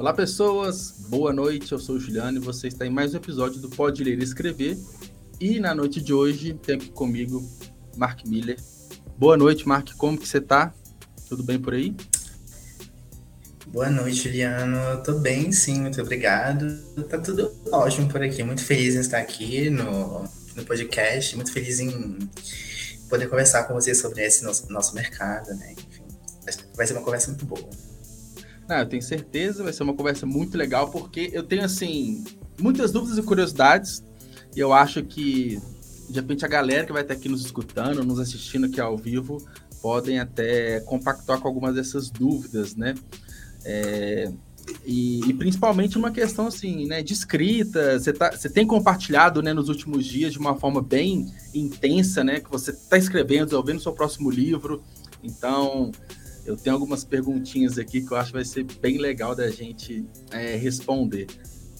Olá, pessoas. Boa noite. Eu sou o Juliano e você está em mais um episódio do Pode Ler e Escrever. E na noite de hoje tem aqui comigo Mark Miller. Boa noite, Mark. Como que você tá? Tudo bem por aí? Boa noite, Juliano. Eu tô bem, sim, muito obrigado. Tá tudo ótimo por aqui. Muito feliz em estar aqui no, no podcast, muito feliz em poder conversar com você sobre esse nosso, nosso mercado, né? Enfim, vai ser uma conversa muito boa. Não, eu tenho certeza, vai ser uma conversa muito legal, porque eu tenho, assim, muitas dúvidas e curiosidades, e eu acho que, de repente, a galera que vai estar aqui nos escutando, nos assistindo aqui ao vivo, podem até compactuar com algumas dessas dúvidas, né? É, e, e, principalmente uma questão assim, né, de escrita. Você, tá, você tem compartilhado né, nos últimos dias de uma forma bem intensa, né? Que você está escrevendo, desenvolvendo seu próximo livro. Então, eu tenho algumas perguntinhas aqui que eu acho que vai ser bem legal da gente é, responder.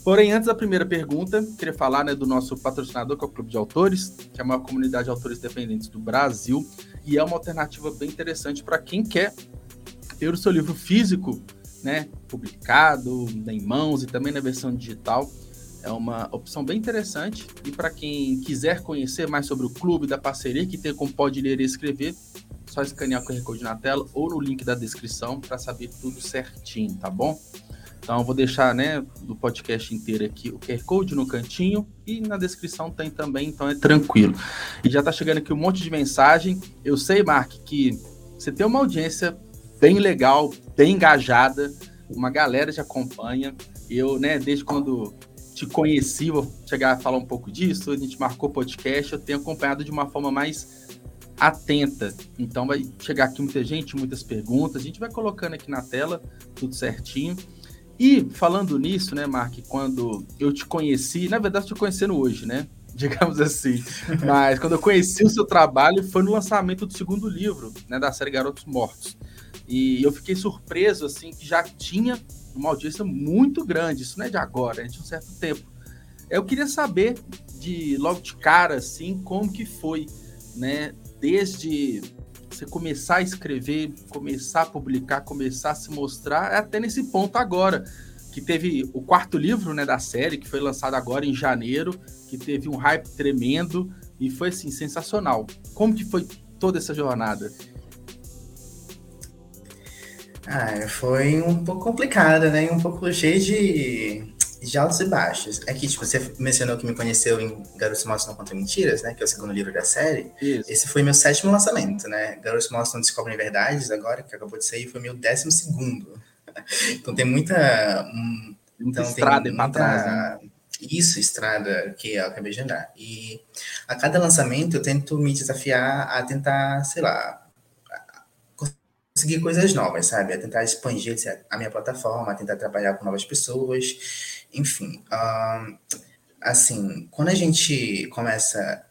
Porém, antes da primeira pergunta, queria falar né, do nosso patrocinador, que é o Clube de Autores, que é a maior comunidade de autores dependentes do Brasil, e é uma alternativa bem interessante para quem quer ter o seu livro físico né, publicado, em mãos e também na versão digital. É uma opção bem interessante. E para quem quiser conhecer mais sobre o clube da parceria, que tem como pode ler e escrever, só escanear o QR Code na tela ou no link da descrição para saber tudo certinho, tá bom? Então eu vou deixar, né, do podcast inteiro aqui o QR Code no cantinho e na descrição tem também, então é tranquilo. E já tá chegando aqui um monte de mensagem. Eu sei, Mark, que você tem uma audiência bem legal, bem engajada, uma galera te acompanha. Eu, né, desde quando te conheci, vou chegar a falar um pouco disso, a gente marcou podcast, eu tenho acompanhado de uma forma mais atenta. Então vai chegar aqui muita gente, muitas perguntas, a gente vai colocando aqui na tela tudo certinho. E falando nisso, né, Mark, quando eu te conheci, na verdade, te conhecendo hoje, né? Digamos assim. Mas quando eu conheci o seu trabalho foi no lançamento do segundo livro, né, da série Garotos Mortos. E eu fiquei surpreso, assim, que já tinha uma audiência muito grande. Isso não é de agora, é de um certo tempo. Eu queria saber, de logo de cara, assim, como que foi, né? Desde você começar a escrever, começar a publicar, começar a se mostrar, até nesse ponto agora, que teve o quarto livro né, da série, que foi lançado agora em janeiro, que teve um hype tremendo e foi assim, sensacional. Como que foi toda essa jornada? Ah, foi um pouco complicada, né? Um pouco cheio de de altos e baixos. É que, tipo, você mencionou que me conheceu em Garotos Mortos Não Contam Mentiras, né? Que é o segundo livro da série. Isso. Esse foi meu sétimo lançamento, né? Garotos Mortos Não Descobrem Verdades, agora, que acabou de sair, foi meu décimo segundo. então tem muita... Muita então, estrada tem muita, trás, né? Isso, estrada, que eu acabei de andar. E a cada lançamento eu tento me desafiar a tentar, sei lá, conseguir coisas novas, sabe? A tentar expandir a minha plataforma, a tentar trabalhar com novas pessoas enfim, assim, quando a gente começa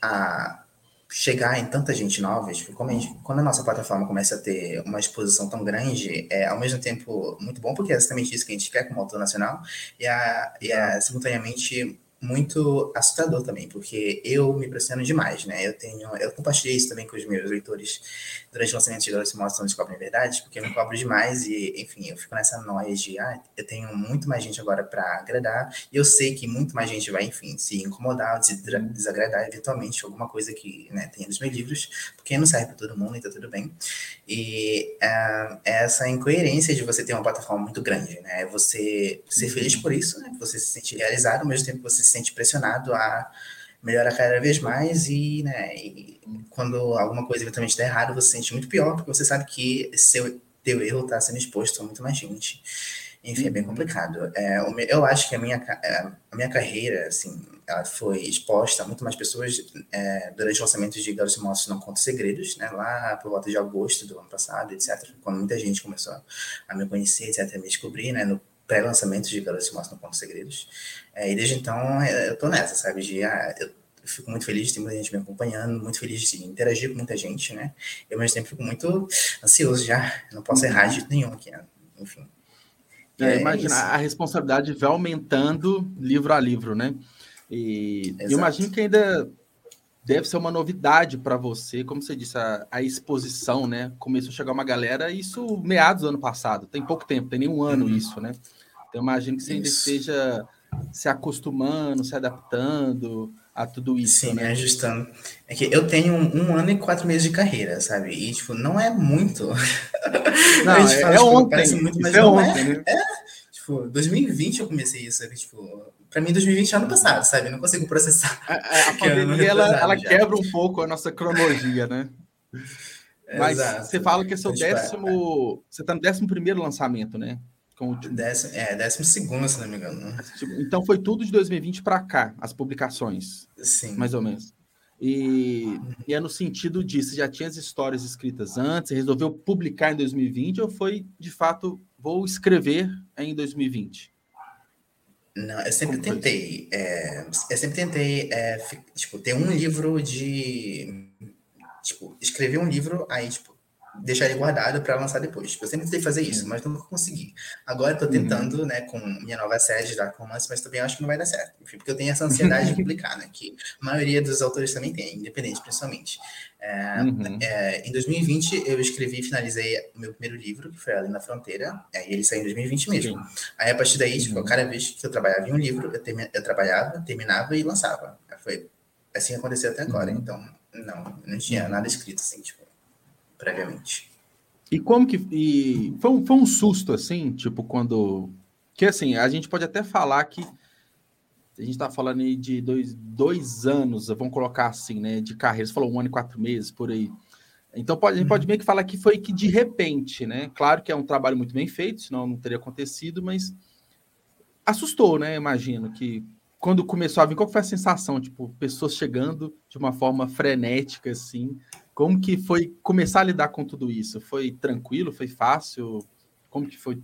a chegar em tanta gente nova, tipo, a gente, quando a nossa plataforma começa a ter uma exposição tão grande, é ao mesmo tempo muito bom, porque é exatamente isso que a gente quer como autor nacional, e, a, e é simultaneamente muito assustador também, porque eu me pressiono demais, né? Eu tenho, eu compartilhei isso também com os meus leitores durante o lançamento de Garotos se Mostram Descobrem Verdade, porque eu me cobro demais e, enfim, eu fico nessa noia de, ah, eu tenho muito mais gente agora para agradar, e eu sei que muito mais gente vai, enfim, se incomodar, se desagradar eventualmente alguma coisa que, né, tem nos meus livros, porque não serve para todo mundo e tá tudo bem. E uh, essa incoerência de você ter uma plataforma muito grande, né? Você ser feliz por isso, né? Você se sentir realizado, ao mesmo tempo que você se sente pressionado a melhorar cada vez mais e, né, e quando alguma coisa eventualmente está errada, você se sente muito pior, porque você sabe que seu teu erro está sendo exposto a muito mais gente. Enfim, é bem uhum. complicado. É, eu acho que a minha, é, a minha carreira, assim, ela foi exposta a muito mais pessoas é, durante o lançamento de Garotos Mortos Não Conta Segredos, né, lá por volta de agosto do ano passado, etc., quando muita gente começou a me conhecer, etc., a me descobrir, né, no pré-lançamento de Garotos Mortos Não Conta Segredos. É, e desde então é, eu tô nessa, sabe? De, ah, eu fico muito feliz de ter muita gente me acompanhando, muito feliz de interagir com muita gente, né? E ao mesmo tempo fico muito ansioso já, não posso errar de jeito nenhum aqui, né? enfim. É, é imagina, a responsabilidade vai aumentando livro a livro, né? E eu imagino que ainda deve ser uma novidade para você, como você disse, a, a, exposição, né? Começou a chegar uma galera, isso meados do ano passado, tem pouco tempo, tem nem um ano uhum. isso, né? Então, imagino que você ainda esteja se acostumando, se adaptando a tudo isso. Sim, né? me ajustando. É que eu tenho um, um, ano e quatro meses de carreira, sabe? E, tipo, não é muito. Não, é, fala, é tipo, ontem. Muito, mas é ontem, é, né? É, tipo, 2020 eu comecei isso, tipo, para mim 2020 é ano passado, sabe? Eu não consigo processar. A, a, a pandemia, ela, ela quebra um pouco a nossa cronologia, né? Mas Exato. você fala que é seu então, tipo, décimo. Você está no décimo primeiro lançamento, né? Com o décimo, é, décimo segundo, se não me engano. Né? Então foi tudo de 2020 para cá, as publicações. Sim. Mais ou menos. E, e é no sentido disso, você já tinha as histórias escritas antes, você resolveu publicar em 2020 ou foi, de fato, vou escrever em 2020? Não, eu sempre Como tentei. É, eu sempre tentei, é, tipo, ter um livro de tipo, escrever um livro, aí, tipo, deixar ele guardado para lançar depois. Eu sempre tentei fazer isso, mas nunca consegui. Agora eu tô uhum. tentando, uhum. né, com minha nova série da Romance, mas também acho que não vai dar certo. Enfim, porque eu tenho essa ansiedade de publicar, né, que a maioria dos autores também tem, independente, principalmente. É, uhum. é, em 2020, eu escrevi e finalizei o meu primeiro livro, que foi Ali na Fronteira, aí ele saiu em 2020 mesmo. Aí, a partir daí, tipo, uhum. cada vez que eu trabalhava em um livro, eu, termi eu trabalhava, terminava e lançava. Foi assim aconteceu até agora, uhum. então não, não tinha nada escrito assim, tipo, previamente. E como que. E foi, um, foi um susto, assim, tipo, quando. Que assim, a gente pode até falar que. A gente tá falando aí de dois, dois anos, vamos colocar assim, né? De carreira. Você falou um ano e quatro meses, por aí. Então pode, a gente pode meio que falar que foi que de repente, né? Claro que é um trabalho muito bem feito, senão não teria acontecido, mas assustou, né? Imagino que quando começou a vir, qual foi a sensação? Tipo, pessoas chegando de uma forma frenética, assim. Como que foi começar a lidar com tudo isso? Foi tranquilo? Foi fácil? Como que foi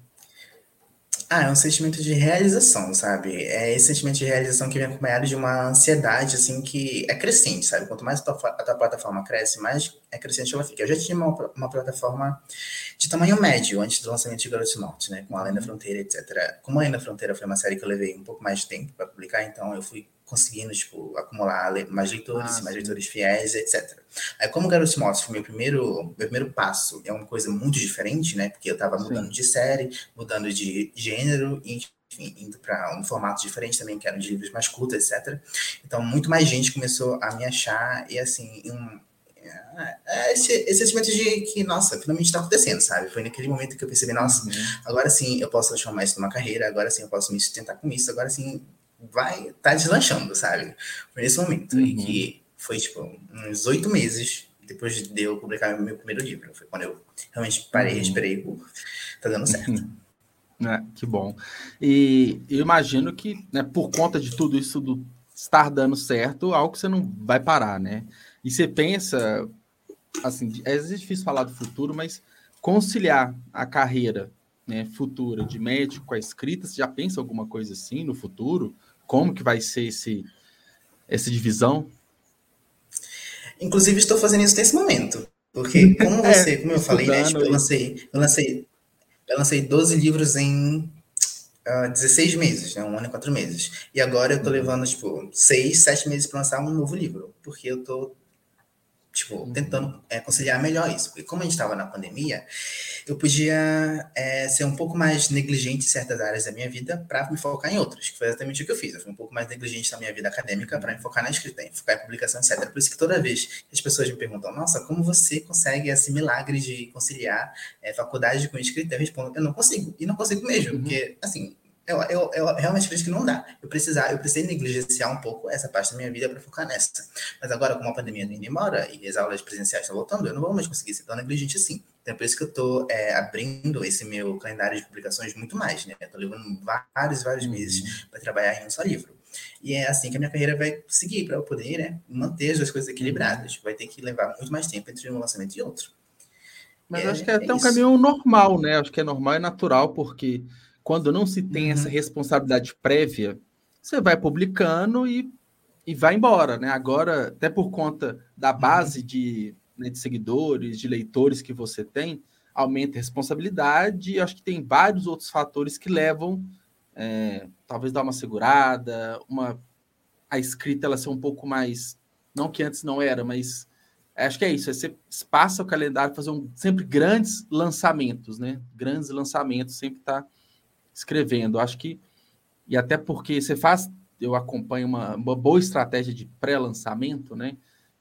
ah, é um sentimento de realização, sabe? É esse sentimento de realização que vem acompanhado de uma ansiedade, assim, que é crescente, sabe? Quanto mais a tua, a tua plataforma cresce, mais é crescente ela fica. Eu já tinha uma, uma plataforma de tamanho médio antes do lançamento de Mortos, né? Com Além da Fronteira, etc. Como Além da Fronteira foi uma série que eu levei um pouco mais de tempo para publicar, então eu fui conseguindo, tipo, acumular mais leitores, ah, mais leitores fiéis, etc. Aí, como Garotos Mortos foi meu primeiro, meu primeiro passo, é uma coisa muito diferente, né? Porque eu estava mudando de série, mudando de gênero, enfim, indo para um formato diferente também, que eram de livros mais curtos, etc. Então, muito mais gente começou a me achar e, assim, um, é, é esse, esse sentimento de que, nossa, finalmente está acontecendo, sabe? Foi naquele momento que eu percebi, nossa, uhum. agora sim eu posso transformar isso numa carreira, agora sim eu posso me sustentar com isso, agora sim vai tá deslanchando, sabe? Foi nesse momento uhum. em que foi tipo uns oito meses depois de eu publicar meu primeiro livro. Foi quando eu realmente parei, uhum. respirei, tá dando certo. Uhum. É, que bom. E eu imagino que, né, por conta de tudo isso do estar dando certo, algo que você não vai parar, né? E você pensa, assim, é difícil falar do futuro, mas conciliar a carreira né, futura de médico com a escrita, você já pensa alguma coisa assim no futuro? Como que vai ser esse, essa divisão? Inclusive, estou fazendo isso nesse momento. Porque, como é, você, é, como eu falei, né, tipo, eu lancei, eu lancei, eu lancei 12 livros em uh, ah, 16 meses, né, um ano e quatro meses. E agora eu estou uhum. levando, tipo, 6, 7 meses para lançar um novo livro. Porque eu estou tipo, uhum. tentando é, conciliar melhor isso. Porque como a gente estava na pandemia, eu podia é, ser um pouco mais negligente em certas áreas da minha vida para me focar em outras, que foi exatamente o que eu fiz. Eu fui um pouco mais negligente na minha vida acadêmica para me focar na escrita, em focar em publicação, etc. Por isso que toda vez que as pessoas me perguntam, nossa, como você consegue esse milagre de conciliar é, faculdade com escrita? Eu respondo, eu não consigo. E não consigo mesmo, uhum. porque, assim, eu, eu, eu realmente acredito que não dá. Eu precisar, eu precisei negligenciar um pouco essa parte da minha vida para focar nessa. Mas agora, como a pandemia não indo embora e as aulas presenciais estão voltando, eu não vou mais conseguir ser tão negligente assim. Então, é por isso que eu estou é, abrindo esse meu calendário de publicações muito mais, né? Estou levando vários, vários uhum. meses para trabalhar em um só livro. E é assim que a minha carreira vai seguir, para eu poder né, manter as duas coisas equilibradas. Vai ter que levar muito mais tempo entre um lançamento e outro. Mas é, acho que é, é até um caminho normal, né? Acho que é normal e natural, porque quando não se tem uhum. essa responsabilidade prévia, você vai publicando e, e vai embora, né? Agora, até por conta da uhum. base de, né, de seguidores, de leitores que você tem, aumenta a responsabilidade e acho que tem vários outros fatores que levam, é, talvez dar uma segurada, uma a escrita ela ser um pouco mais, não que antes não era, mas acho que é isso, é você passa o calendário fazer um, sempre grandes lançamentos, né? Grandes lançamentos, sempre tá escrevendo. Acho que, e até porque você faz, eu acompanho uma, uma boa estratégia de pré-lançamento, né?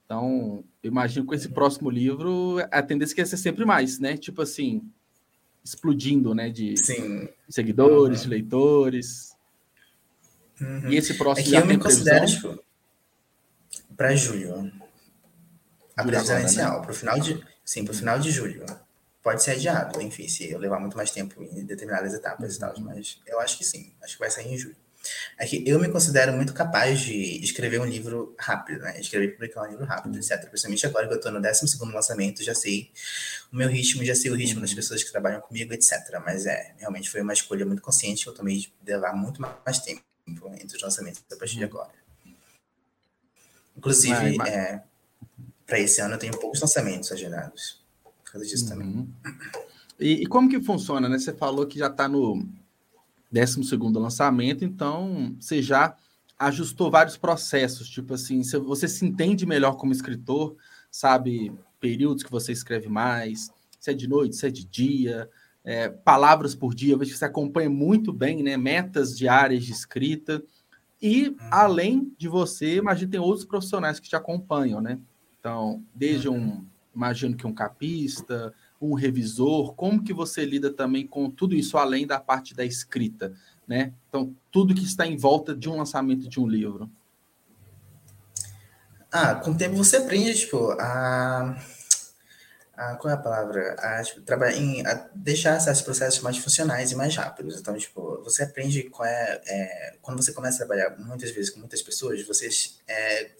Então, eu imagino que com esse próximo livro, a tendência é ser sempre mais, né? Tipo assim, explodindo, né? De Sim. seguidores, uhum. de leitores. Uhum. E esse próximo é que eu me considero, tipo, para julho. A presidencial, né? para o final de. Sim, para o final de julho. Pode ser adiado, enfim, se eu levar muito mais tempo em determinadas etapas e tal, uhum. mas eu acho que sim, acho que vai sair em julho. É que eu me considero muito capaz de escrever um livro rápido, né? Escrever e publicar um livro rápido, uhum. etc. Principalmente agora que eu estou no 12 lançamento, já sei o meu ritmo, já sei o ritmo das uhum. pessoas que trabalham comigo, etc. Mas é, realmente foi uma escolha muito consciente que eu tomei de levar muito mais tempo entre os lançamentos a partir de agora. Inclusive, é, para esse ano eu tenho poucos lançamentos agendados. Por causa disso uhum. também. E, e, como que funciona, né? Você falou que já está no 12 lançamento, então você já ajustou vários processos, tipo assim, você se entende melhor como escritor, sabe períodos que você escreve mais, se é de noite, se é de dia, é, palavras por dia, eu vejo que você acompanha muito bem, né? Metas diárias de escrita. E, uhum. além de você, imagino tem outros profissionais que te acompanham, né? Então, desde um, uhum. Imagino que um capista, um revisor, como que você lida também com tudo isso, além da parte da escrita, né? Então, tudo que está em volta de um lançamento de um livro. Ah, com o tempo você aprende, tipo, a... a qual é a palavra? A, tipo, trabalhar em, a deixar esses processos mais funcionais e mais rápidos. Então, tipo, você aprende qual é, é quando você começa a trabalhar muitas vezes com muitas pessoas, vocês é,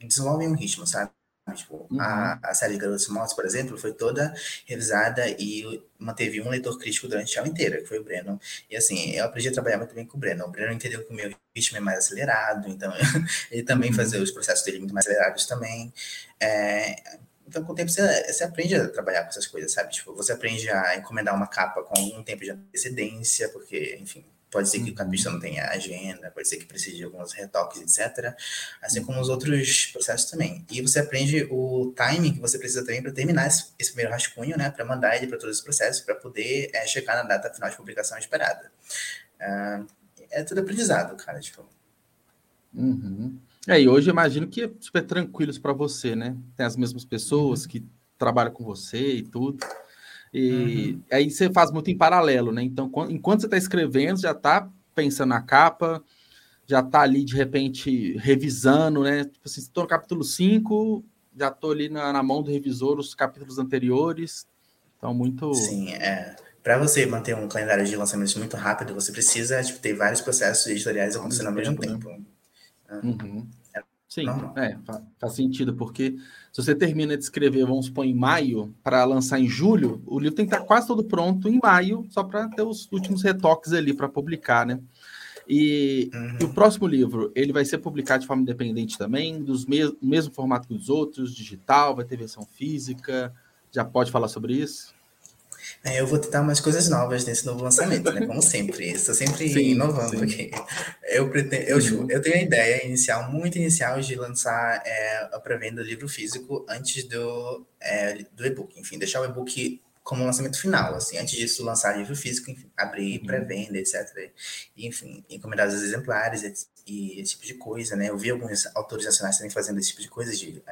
desenvolvem um ritmo, sabe? Tipo, uhum. a, a série de Garotos Mortos, por exemplo, foi toda revisada e manteve um leitor crítico durante a aula inteira, que foi o Breno. E assim, eu aprendi a trabalhar muito bem com o Breno. O Breno entendeu que o meu ritmo é mais acelerado, então ele também uhum. fazia os processos dele muito mais acelerados também. É, então, com o tempo, você, você, aprende a trabalhar com essas coisas, sabe? Tipo, você aprende a encomendar uma capa com algum tempo de antecedência, porque, enfim, Pode ser que o capista não tenha agenda, pode ser que precise de alguns retoques, etc. Assim como os outros processos também. E você aprende o timing que você precisa também para terminar esse, esse, primeiro rascunho, né? Para mandar ele para todos os processos, para poder é, chegar na data final de publicação esperada. Uh, é tudo aprendizado, cara. Tipo. Uhum. É, e hoje imagino que é super tranquilos para você, né? Tem as mesmas pessoas uhum. que trabalham com você e tudo. E uhum. aí você faz muito em paralelo, né? Então, enquanto você está escrevendo, já está pensando na capa, já está ali, de repente, revisando, né? Tipo assim, estou no capítulo 5, já estou ali na, na, mão do revisor os capítulos anteriores. Então, muito. Sim, é. Para você manter um calendário de lançamentos muito rápido, você precisa tipo, ter vários processos editoriais acontecendo ao mesmo tempo. Né? Uhum. Sim, é, faz sentido, porque se você termina de escrever, vamos supor, em maio, para lançar em julho, o livro tem que estar quase todo pronto em maio, só para ter os últimos retoques ali para publicar, né? E, uhum. e, o próximo livro, ele vai ser publicado de forma independente também, dos mes mesmo formato que os outros, digital, vai ter versão física, já pode falar sobre isso? É, eu vou tentar umas coisas novas nesse novo lançamento, né? Como sempre. Estou sempre sim, inovando sim. aqui. Eu, pretendo, eu, uhum. eu tenho a ideia inicial, muito inicial, de lançar é, a pré-venda do livro físico antes do, é, do e-book. Enfim, deixar o e-book como lançamento final, assim, antes disso lançar livro físico, enfim, abrir uhum. pré-venda, etc. Enfim, encomendar os exemplares e, e, esse tipo de coisa, né? Eu vi alguns autores nacionais também fazendo esse tipo de coisa, de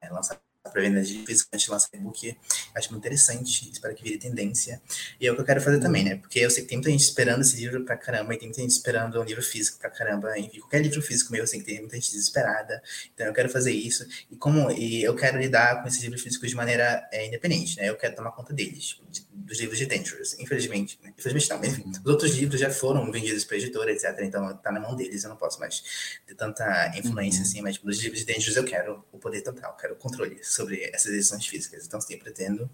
é, lançar para venda de antes de lançar e-book. Acho muito interessante, espero que vire tendência. E é o que eu quero fazer também, né? Porque eu sei que tem muita gente esperando esse livro pra caramba, e tem muita gente esperando um livro físico pra caramba. Enfim, qualquer livro físico meu, eu sei que tem muita gente desesperada. Então eu quero fazer isso. E como e eu quero lidar com esses livros físicos de maneira é, independente, né? Eu quero tomar conta deles, de, dos livros de Dangerous. Infelizmente, né? infelizmente não, mas enfim, os outros livros já foram vendidos para editora, etc. Então tá na mão deles, eu não posso mais ter tanta influência uhum. assim, mas tipo, dos livros de Dangerous eu quero o poder total, eu quero o controle sobre essas edições físicas. Então, sim, pretendo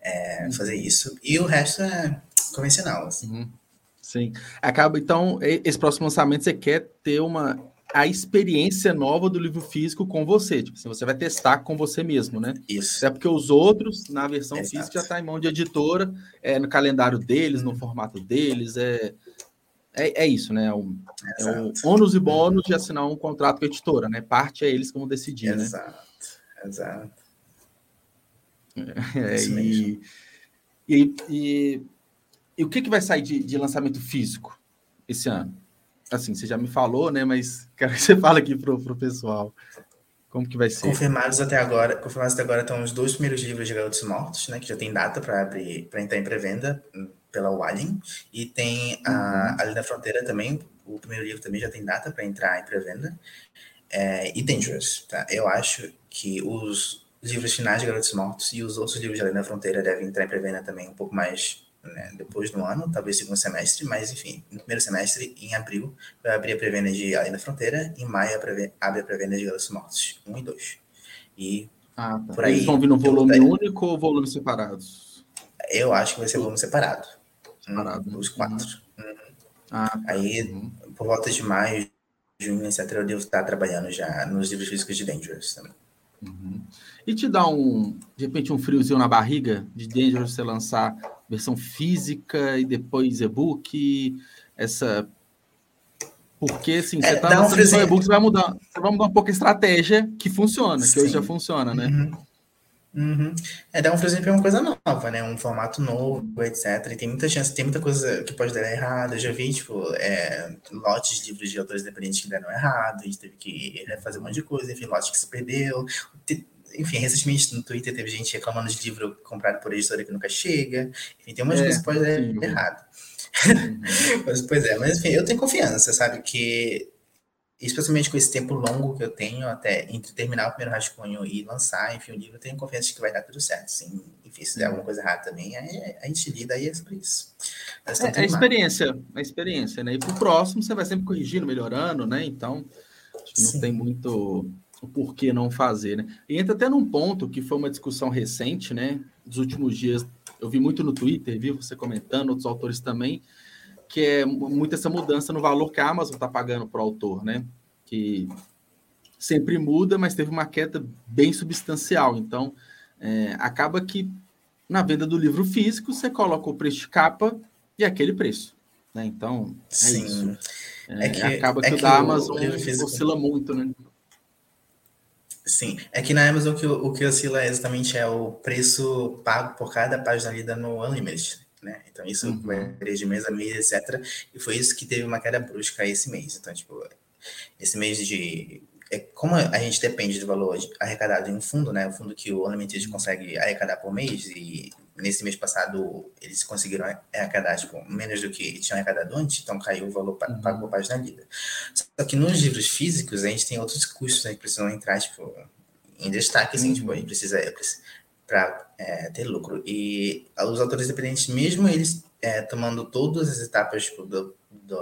é, uhum. fazer isso. E o resto é convencional. Assim. Uhum. Sim. Acaba, então, esse próximo lançamento você quer ter uma a experiência nova do livro físico com você. Tipo assim, você vai testar com você mesmo, né? Isso. É porque os outros, na versão Exato. física, já está em mão de editora, é no calendário deles, no formato deles. É, é, é isso, né? É o, é o ônus e bônus de assinar um contrato com a editora, né? Parte é eles que vão decidir, Exato. né? Exato. É, e, e, e, E o que, que vai sair de, de lançamento físico esse ano? Assim, você já me falou, né? Mas quero que você fale aqui pro, pro pessoal. Como que vai ser? Confirmados até agora, confirmados até agora estão os dois primeiros livros de Garotos Mortos, né? Que já tem data para abrir, para entrar em pré-venda pela Walling. E tem a, uhum. Ali na Fronteira também, o primeiro livro também já tem data para entrar em pré-venda. É, e Dangerous, tá? Eu acho que os livros finais de Garotos Mortos e os outros livros de Ali na Fronteira devem entrar em pré-venda também um pouco mais né, depois do ano, talvez segundo semestre, mas enfim, no primeiro semestre, em abril, vai abrir a pré-venda de Além da Fronteira, em maio abre a pré-venda de Garotos Mortos 1 e 2. E ah, tá. por aí. Eles vão vir no volume daí, único ou volumes separados? Eu acho que vai ser volume separado. Separado. Hum, os quatro. Uhum. Uhum. Ah, tá. Aí, uhum. por volta de maio, junho, etc., eu devo estar trabalhando já nos livros físicos de Dangerous também. Uhum. E te dá um, de repente, um friozinho na barriga de Dangerous você lançar versão física e depois e-book, essa porque assim, é, você tá lançando um e-book, você vai mudar, você vai mudar um pouco a estratégia que funciona, Sim. que hoje já funciona, né? Uhum. Uhum. É, dar um friozinho para uma coisa nova, né? Um formato novo, etc. E tem muita chance, tem muita coisa que pode dar errado. Eu já vi, tipo, é, lotes de livros de autores independentes que deram errado, a gente teve que fazer um monte de coisa, enfim, lote que se perdeu enfim, recentemente no Twitter teve gente reclamando de livro comprado por editora que nunca chega. Enfim, tem umas é, coisas que pode dar errado. Uhum. mas, pois é, mas enfim, eu tenho confiança, sabe? Que, especialmente com esse tempo longo que eu tenho até entre terminar o primeiro rascunho e lançar, enfim, o livro, eu tenho confiança de que vai dar tudo certo. Assim, enfim, se der alguma coisa errada também, aí a gente lida aí é sobre isso. É, a experiência, a experiência, né? E pro próximo você vai sempre corrigindo, melhorando, né? Então, não Sim. tem muito o porquê não fazer, né? E entra até num ponto que foi uma discussão recente, né? Dos últimos dias, eu vi muito no Twitter, vi você comentando, outros autores também, que é muito essa mudança no valor que a Amazon está pagando para o autor, né? Que sempre muda, mas teve uma queda bem substancial. Então, é, acaba que na venda do livro físico, você coloca o preço de capa e aquele preço. Né? Então, é Sim. isso. É, é que, acaba que é o da Amazon oscila muito, né? Sim, é que na Amazon o que, o que oscila exatamente é o preço pago por cada página lida no Unlimited, né? Então isso uhum. varia de mês a mês, etc. E foi isso que teve uma queda brusca esse mês. Então, tipo, esse mês de... É, como a gente depende do valor arrecadado em um fundo, né? O fundo que o Unlimited consegue arrecadar por mês e nesse mês passado eles conseguiram arrecadar tipo, menos do que tinham arrecadado antes, então caiu o valor pago uhum. por página lida. Só que nos livros físicos a gente tem outros custos né, que precisam entrar tipo, em destaque, assim, tipo, a gente precisa, para é, ter lucro. E os autores independentes, mesmo eles é, tomando todas as etapas tipo, do, do,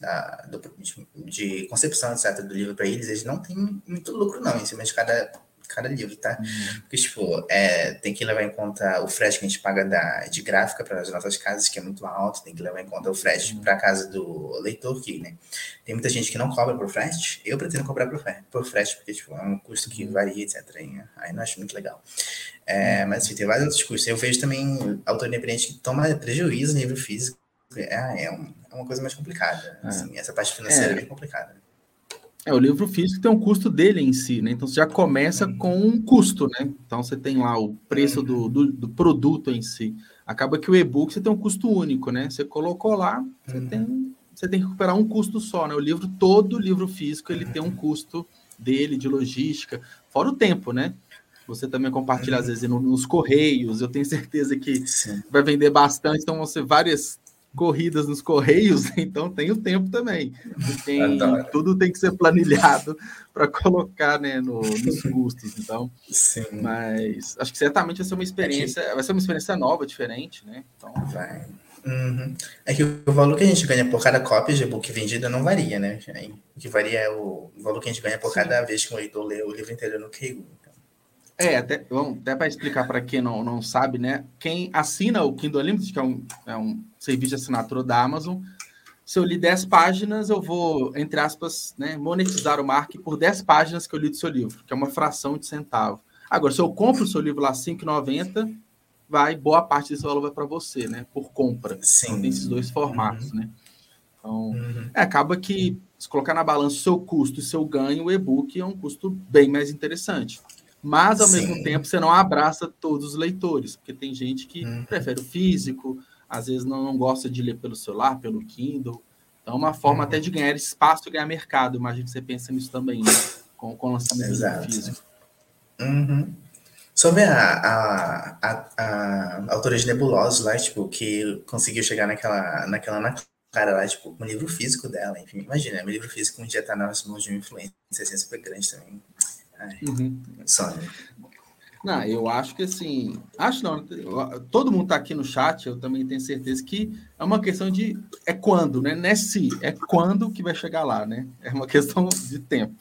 da, do, de, de concepção, etc., do livro para eles, eles não têm muito lucro, não, em cima de cada cada livro, tá? Uhum. Porque, tipo, é, tem que levar em conta o frete que a gente paga da, de gráfica para as nossas casas, que é muito alto, tem que levar em conta o frete uhum. para a casa do leitor, que, né? Tem muita gente que não cobra por frete, eu pretendo cobrar por, por frete, porque, tipo, é um custo que uhum. varia, etc. Aí não acho muito legal. É, uhum. mas, enfim, tem vários outros custos. Eu vejo também autor independente que toma prejuízo no livro físico, é, é, um, é uma coisa mais complicada. É. Assim, essa parte financeira é, é bem complicada. É, o livro físico tem um custo dele em si, né? Então você já começa uhum. com um custo, né? Então você tem lá o preço do, uhum. do, do produto em si. Acaba que o e-book você tem um custo único, né? Você colocou lá, você, uhum. tem, você tem que recuperar um custo só, né? O livro, todo livro físico, ele tem um custo dele de logística, fora o tempo, né? Você também compartilha, às vezes, nos correios. Eu tenho certeza que Sim. vai vender bastante. Então, você várias corridas nos correios, então tem o tempo também. Tem, tudo tem que ser planilhado para colocar né, no, nos custos. Então, Sim. mas acho que certamente vai ser uma experiência, é vai ser uma experiência nova, diferente, né? Então, vai. Uhum. É que o valor que a gente ganha por cada cópia de e-book vendida não varia, né? O que varia é o valor que a gente ganha por Sim. cada vez que o leitor lê o livro inteiro no Kindle. É, até, vamos, até para explicar para quem não, não sabe, né? Quem assina o Kindle Unlimited, que é um, é um serviço de assinatura da Amazon, se eu li 10 páginas, eu vou, entre aspas, né, monetizar o Mark por 10 páginas que eu li do seu livro, que é uma fração de centavo. Agora, se eu compro o seu livro lá R$ 5,90, vai, boa parte desse valor vai para você, né? Por compra. Sim. Então, tem esses dois formatos, uhum. né? Então, uhum. é, acaba que, se colocar na balança o seu custo e seu ganho, o e-book é um custo bem mais interessante mas ao Sim. mesmo tempo você não abraça todos os leitores, porque tem gente que hum. prefere o físico, às vezes não, não gosta de ler pelo celular, pelo Kindle. Então, é uma forma uhum. até de ganhar espaço e ganhar mercado. Imagino que você pensa nisso também, né? com, com o lançamento Exato. físico. Uhum. Sobre a, a, a, a autora de Nebulosos lá, tipo, que conseguiu chegar naquela, naquela na cara lá, tipo, um livro físico dela, enfim, imagina, um livro físico um dia tá nas mãos de um influencer, assim, super grande também. Uhum. sonho. Não, eu acho que assim, acho não, todo mundo tá aqui no chat, eu também tenho certeza que é uma questão de é quando, né? Não é se, é quando que vai chegar lá, né? É uma questão de tempo.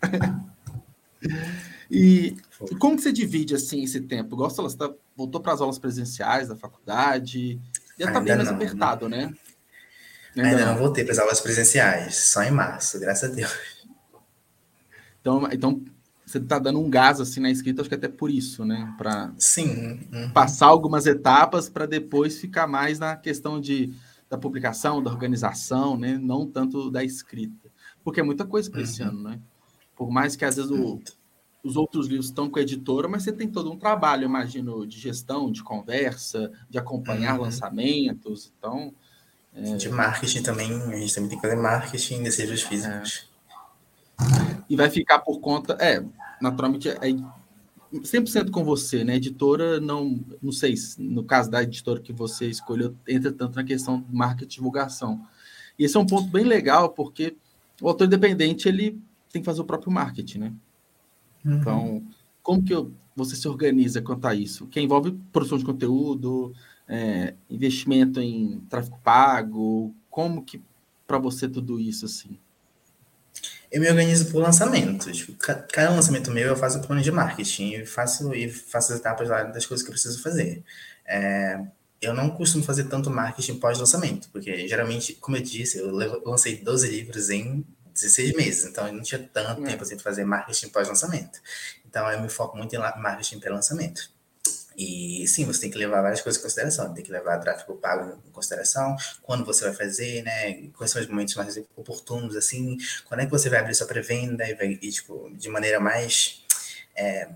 e, como que você divide assim esse tempo? Gosta, você tá, voltou para as aulas presenciais da faculdade, já está bem mais não, apertado, né? Ainda, Ainda não, não voltei para as aulas presenciais, só em março, graças a Deus. Então, então você está dando um gás assim na escrita, acho que até por isso, né? Para sim uhum. passar algumas etapas para depois ficar mais na questão de, da publicação, da organização, né? Não tanto da escrita, porque é muita coisa para uhum. esse ano, né? Por mais que às vezes o, os outros livros estão com a editora, mas você tem todo um trabalho, imagino, de gestão, de conversa, de acompanhar uhum. lançamentos, então é... De marketing também, a gente também tem que fazer marketing desses livros físicos. É. E vai ficar por conta, é, naturalmente, é 100% com você, né? Editora, não, não sei, no caso da editora que você escolheu, entra tanto na questão de marketing e divulgação. E esse é um ponto bem legal, porque o autor independente, ele tem que fazer o próprio marketing, né? Uhum. Então, como que eu, você se organiza quanto a isso? Que envolve produção de conteúdo, é, investimento em tráfego pago? Como que para você tudo isso assim? Eu me organizo por lançamento. Tipo, cada lançamento meu eu faço plano de marketing e faço, e faço as etapas lá das coisas que eu preciso fazer. É, eu não costumo fazer tanto marketing pós-lançamento, porque geralmente, como eu disse, eu lancei 12 livros em 16 meses, então eu não tinha tanto é. tempo assim de fazer marketing pós-lançamento. Então eu me foco muito em marketing pré-lançamento. E sim, você tem que levar várias coisas em consideração. Tem que levar tráfego pago em consideração, quando você vai fazer, né? Quais são os momentos mais oportunos, assim, quando é que você vai abrir sua pré-venda e, vai, e, tipo, de maneira mais. É,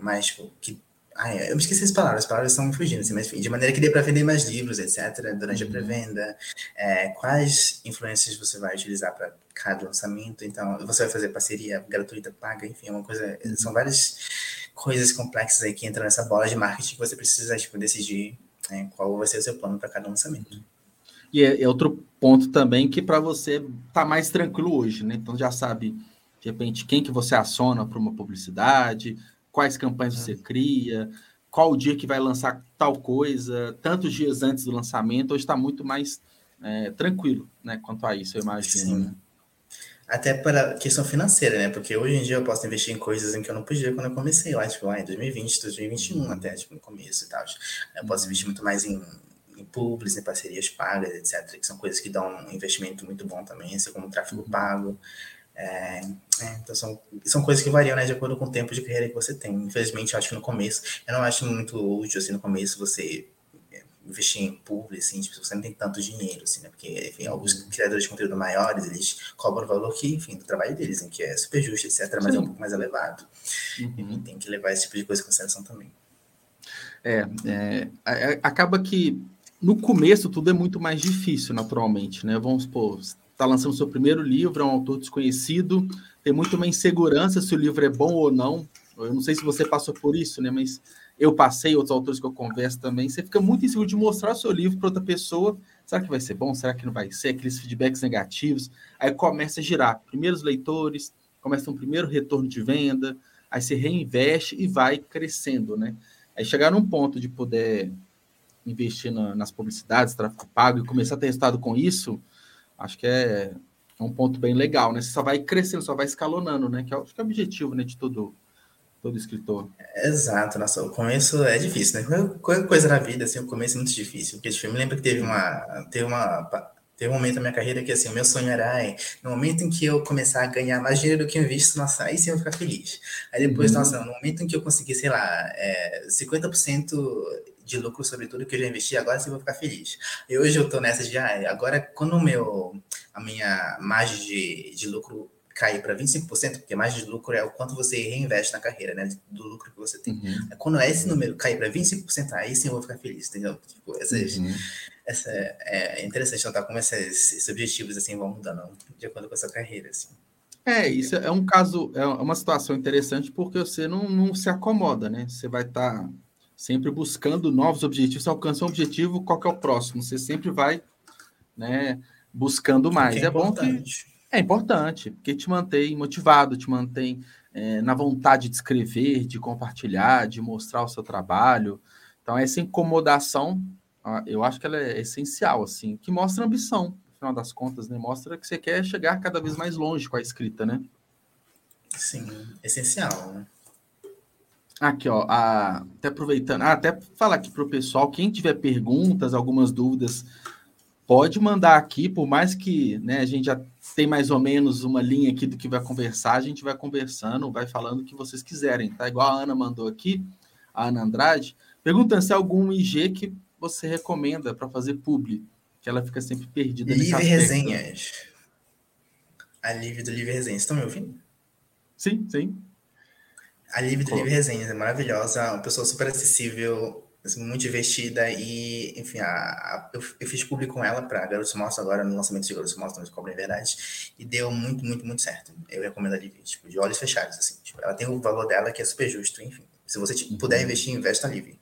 mais, tipo, que Ai, eu me esqueci as palavras, as palavras estão me fugindo, assim, mas enfim, de maneira que dê para vender mais livros, etc., durante a uhum. pré-venda, é, quais influências você vai utilizar para cada lançamento, então você vai fazer parceria gratuita, paga, enfim, é uma coisa, uhum. são várias coisas complexas aí que entram nessa bola de marketing que você precisa tipo, decidir né, qual vai ser o seu plano para cada lançamento. E é, é, outro ponto também que para você tá mais tranquilo hoje, né? Então já sabe, de repente, quem que você aciona para uma publicidade, quais campanhas você uhum. cria, qual o dia que vai lançar tal coisa, tantos dias antes do lançamento, hoje está muito mais é, tranquilo, né? Quanto a isso, eu imagino. Né? Até para questão financeira, né? Porque hoje em dia eu posso investir em coisas em que eu não podia quando eu comecei lá, tipo, lá em 2020, 2021 até, tipo, no começo e tal. Eu posso investir muito mais em, em publis, em parcerias pagas, etc., que são coisas que dão um investimento muito bom também, assim como tráfego uhum. pago. É, é, então são, são coisas que variam né, de acordo com o tempo de carreira que você tem. Infelizmente, eu acho que no começo, eu não acho muito útil assim no começo você investir em publi, assim, tipo, você não tem tanto dinheiro, assim, né? Porque, enfim, alguns uhum. criadores de conteúdo maiores, eles cobram o valor que, enfim, do trabalho deles, em que é super justo, etc., mas Sim. é um pouco mais elevado. Uhum. tem que levar esse tipo de coisa em consideração também. É, é, acaba que no começo tudo é muito mais difícil, naturalmente, né? Vamos supor, está lançando seu primeiro livro, é um autor desconhecido, tem muito uma insegurança se o livro é bom ou não. Eu não sei se você passou por isso, né? Mas eu passei, outros autores que eu converso também, você fica muito inseguro de mostrar o seu livro para outra pessoa. Será que vai ser bom? Será que não vai ser? Aqueles feedbacks negativos. Aí começa a girar. Primeiros leitores, começa um primeiro retorno de venda, aí você reinveste e vai crescendo, né? Aí chegar num ponto de poder investir na, nas publicidades, tráfego pago e começar a ter resultado com isso, acho que é, é um ponto bem legal, né? Você só vai crescendo, só vai escalonando, né? Que é, acho que é o objetivo, né, de todo todo escritor. Exato, nossa, o começo é difícil, né? Qualquer coisa na vida, assim, o começo é muito difícil. Porque, tipo, eu me lembro que teve uma, teve uma, teve um momento na minha carreira que, assim, o meu sonho era, ai, no momento em que eu começar a ganhar mais dinheiro do que eu invisto, nossa, aí sim eu vou ficar feliz. Aí depois, uhum. nossa, no momento em que eu conseguir, sei lá, é, 50% de lucro sobre tudo que eu já investi, agora sim eu vou ficar feliz. E hoje eu tô nessa de, ai, agora quando o meu, a minha margem de, de lucro cair para 25%, porque mais de lucro é o quanto você reinveste na carreira, né? Do lucro que você tem. Uhum. Quando esse número cair para 25%, aí sim eu vou ficar feliz, entendeu? Tipo, essas, uhum. essa, é interessante notar como esses, esses, objetivos assim vão mudando de acordo com a sua carreira, assim. É, isso é um caso, é uma situação interessante porque você não, não se acomoda, né? Você vai estar tá sempre buscando novos objetivos. Você alcança um objetivo, qual que é o próximo? Você sempre vai, né, buscando mais. É, é bom que é importante, porque te mantém motivado, te mantém é, na vontade de escrever, de compartilhar, de mostrar o seu trabalho. Então, essa incomodação, eu acho que ela é essencial, assim, que mostra ambição, no final das contas, né? Mostra que você quer chegar cada vez mais longe com a escrita, né? Sim, essencial, né? Aqui, ó, a, até aproveitando, ah, até falar aqui para o pessoal, quem tiver perguntas, algumas dúvidas, pode mandar aqui, por mais que né, a gente já tem mais ou menos uma linha aqui do que vai conversar, a gente vai conversando, vai falando o que vocês quiserem, tá? Igual a Ana mandou aqui, a Ana Andrade, perguntando se é algum IG que você recomenda para fazer publi, que ela fica sempre perdida Livre Resenhas. A Livre do Livre Resenhas. Estão me ouvindo? Sim, sim. A Livre do Livre Resenhas é maravilhosa, uma pessoa super acessível, assim, muito divertida e, enfim, a, a, eu, eu, fiz público com ela para Garotos Mostra agora no lançamento de Garotos Mostra, mas cobra em verdade, e deu muito, muito, muito certo. Eu recomendo a Livre, tipo, de olhos fechados, assim. Tipo, ela tem o valor dela que é super justo, enfim. Se você tipo, puder investir, investe na Livre.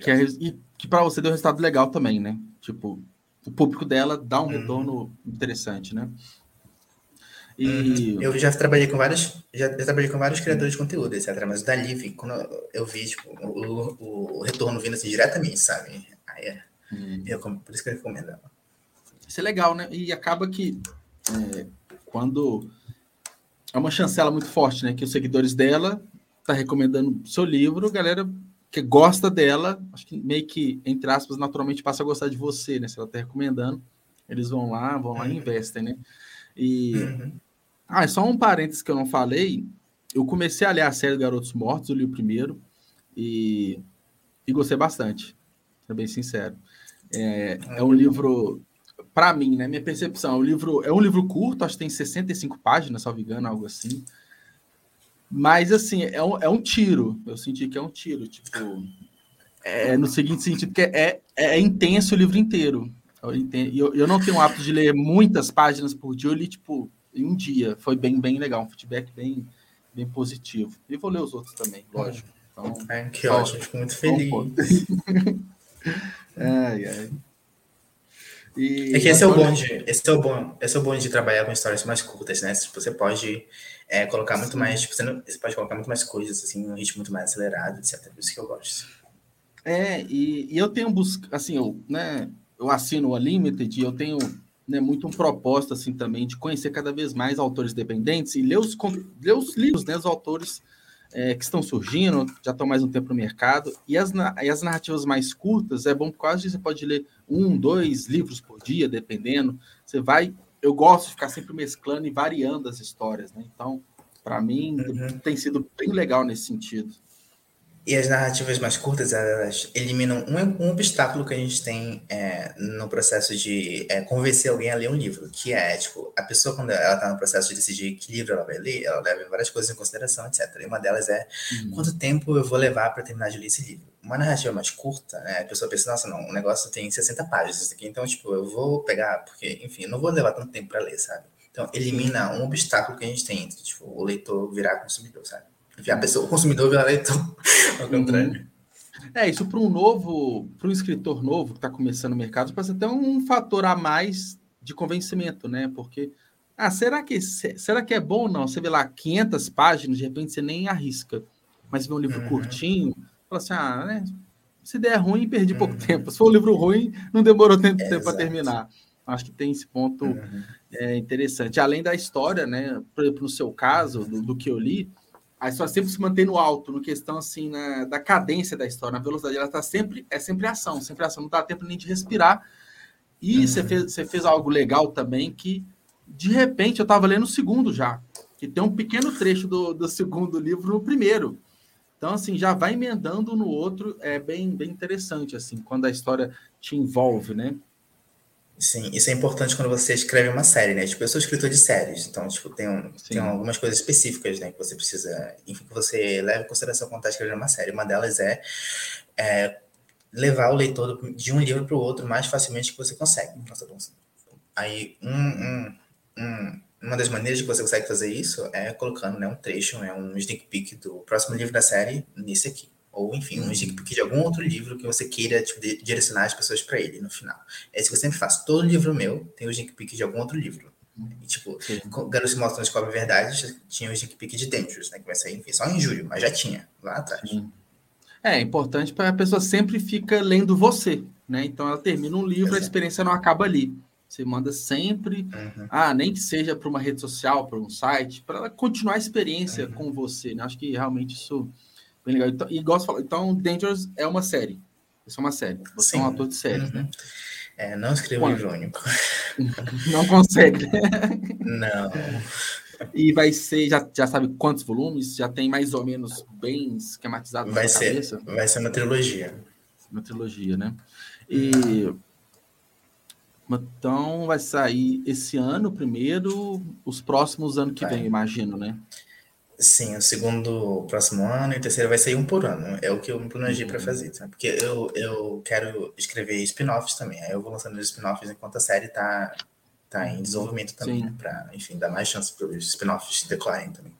Que é, e que para você deu um resultado legal também, né? Tipo, o público dela dá um uhum. retorno interessante, né? E... Eu já trabalhei com vários, já, trabalhei com vários criadores de conteúdo, etc. Mas o da Live, quando eu vi tipo, o, o, retorno vindo assim diretamente, sabe? Aí é, hum. eu, por isso que eu recomendo ela. Isso é legal, né? E acaba que é, quando é uma chancela muito forte, né? Que os seguidores dela tá recomendando seu livro, galera que gosta dela, acho que meio que, entre aspas, naturalmente passa a gostar de você, né? Se ela tá recomendando, eles vão lá, vão lá e uhum. investem, né? E uhum. Ah, só um parênteses que eu não falei. Eu comecei a ler a série Garotos Mortos, eu li o primeiro, e, e gostei bastante, pra bem sincero. É, é um livro, para mim, né? Minha percepção, é um livro, é um livro curto, acho que tem 65 páginas, salvo engano, algo assim. Mas, assim, é um, é um tiro. Eu senti que é um tiro, tipo. É no seguinte sentido, que é, é, é intenso o livro inteiro. Eu, eu, eu não tenho o hábito de ler muitas páginas por dia, eu li, tipo, em um dia. Foi bem, bem legal, um feedback bem, bem positivo. E vou ler os outros também, lógico. Então, é, que só, ótimo, fico muito feliz. ai, ai. E, é que esse é o bom de, esse é o bom, esse é o bom de trabalhar com histórias mais curtas, né? Tipo, você pode é, colocar muito Sim. mais, tipo, você, não, você, pode colocar muito mais coisas assim, num ritmo muito mais acelerado, etc. Por isso que eu gosto. É, e, e eu tenho buscado, assim, eu, né, eu assino o Unlimited e eu tenho né, muito um propósito assim também de conhecer cada vez mais autores independentes e ler os, ler os livros, né, os autores é, que estão surgindo, já estão mais um tempo no mercado, e as, e as narrativas mais curtas, é bom disso, você pode ler um, dois livros por dia, dependendo, você vai, eu gosto de ficar sempre mesclando e variando as histórias, né, então, para mim, uhum. tem sido bem legal nesse sentido. E as narrativas mais curtas, elas eliminam um, um obstáculo que a gente tem é, no processo de é, convencer alguém a ler um livro, que é, tipo, a pessoa, quando ela está no processo de decidir que livro ela vai ler, ela leva várias coisas em consideração, etc. E uma delas é uhum. quanto tempo eu vou levar para terminar de ler esse livro. Uma narrativa mais curta, né, a pessoa pensa, nossa, não, o negócio tem 60 páginas aqui, então, tipo, eu vou pegar, porque, enfim, não vou levar tanto tempo para ler, sabe? Então, elimina um obstáculo que a gente tem entre, tipo, o leitor virar consumidor, sabe? A pessoa, o consumidor vira leitor, ao contrário. É, isso para um novo, para um escritor novo que está começando o mercado, pode ser até um fator a mais de convencimento, né? Porque, ah, será que, será que é bom ou não? Você vê lá 500 páginas, de repente você nem arrisca. Mas vê um livro uhum. curtinho, fala assim, ah, né? Se der ruim, perdi uhum. pouco tempo. Se for um livro ruim, não demorou tanto tempo para terminar. Acho que tem esse ponto uhum. é, interessante. Além da história, né? Por exemplo, no seu caso, do, do que eu li, a história sempre se mantém no alto, no questão assim, na, da cadência da história, na velocidade, ela tá sempre, é sempre ação, sempre ação, não dá tempo nem de respirar. E uhum. você, fez, você fez algo legal também que, de repente, eu estava lendo o segundo já, que tem um pequeno trecho do, do segundo livro no primeiro. Então, assim, já vai emendando no outro, é bem, bem interessante, assim, quando a história te envolve, né? Sim, isso é importante quando você escreve uma série, né? Tipo, eu sou escritor de séries, então, tipo, tem, um, tem algumas coisas específicas, né? Que você precisa, enfim, que você leva em consideração quando está escrevendo uma série. Uma delas é, é levar o leitor de um livro para o outro mais facilmente que você consegue. Aí, um, um, um, uma das maneiras que você consegue fazer isso é colocando né, um trecho, né, um sneak peek do próximo livro da série nesse aqui ou enfim, um sneak peek de algum outro livro que você queira tipo, direcionar as pessoas para ele no final. É isso que eu sempre faço. Todo livro meu tem o sneak peek de algum outro livro. E, tipo, Garotos Mortos não Descobre Verdade tinha o sneak peek de Dangerous, né? Que vai sair, enfim, só em julho, mas já tinha, lá atrás. Sim. É, é importante para a pessoa sempre fica lendo você, né? Então ela termina um livro, Exato. a experiência não acaba ali. Você manda sempre, uhum. ah, nem que seja para uma rede social, para um site, para ela continuar a experiência uhum. com você. Né? Acho que realmente isso Bem legal. Então, e gosto falar, então Dangerous é uma série. Isso é uma série. Você Sim. é um ator de séries, né? uhum. né? É, não escrevo livro único. não consegue? Não. E vai ser, já, já sabe quantos volumes? Já tem mais ou menos bem esquematizado vai ser, cabeça? Vai ser uma trilogia. Uma trilogia, né? E então vai sair esse ano primeiro, os próximos anos que vai. vem, imagino, né? Sim, o segundo próximo ano e o terceiro vai sair um por ano. É o que eu me planejei para uhum. fazer, sabe? Porque eu, eu quero escrever spin-offs também. Aí eu vou lançando os spin-offs enquanto a série tá, tá em desenvolvimento também, né? Para, enfim, dar mais chance para os spin-offs decolarem também.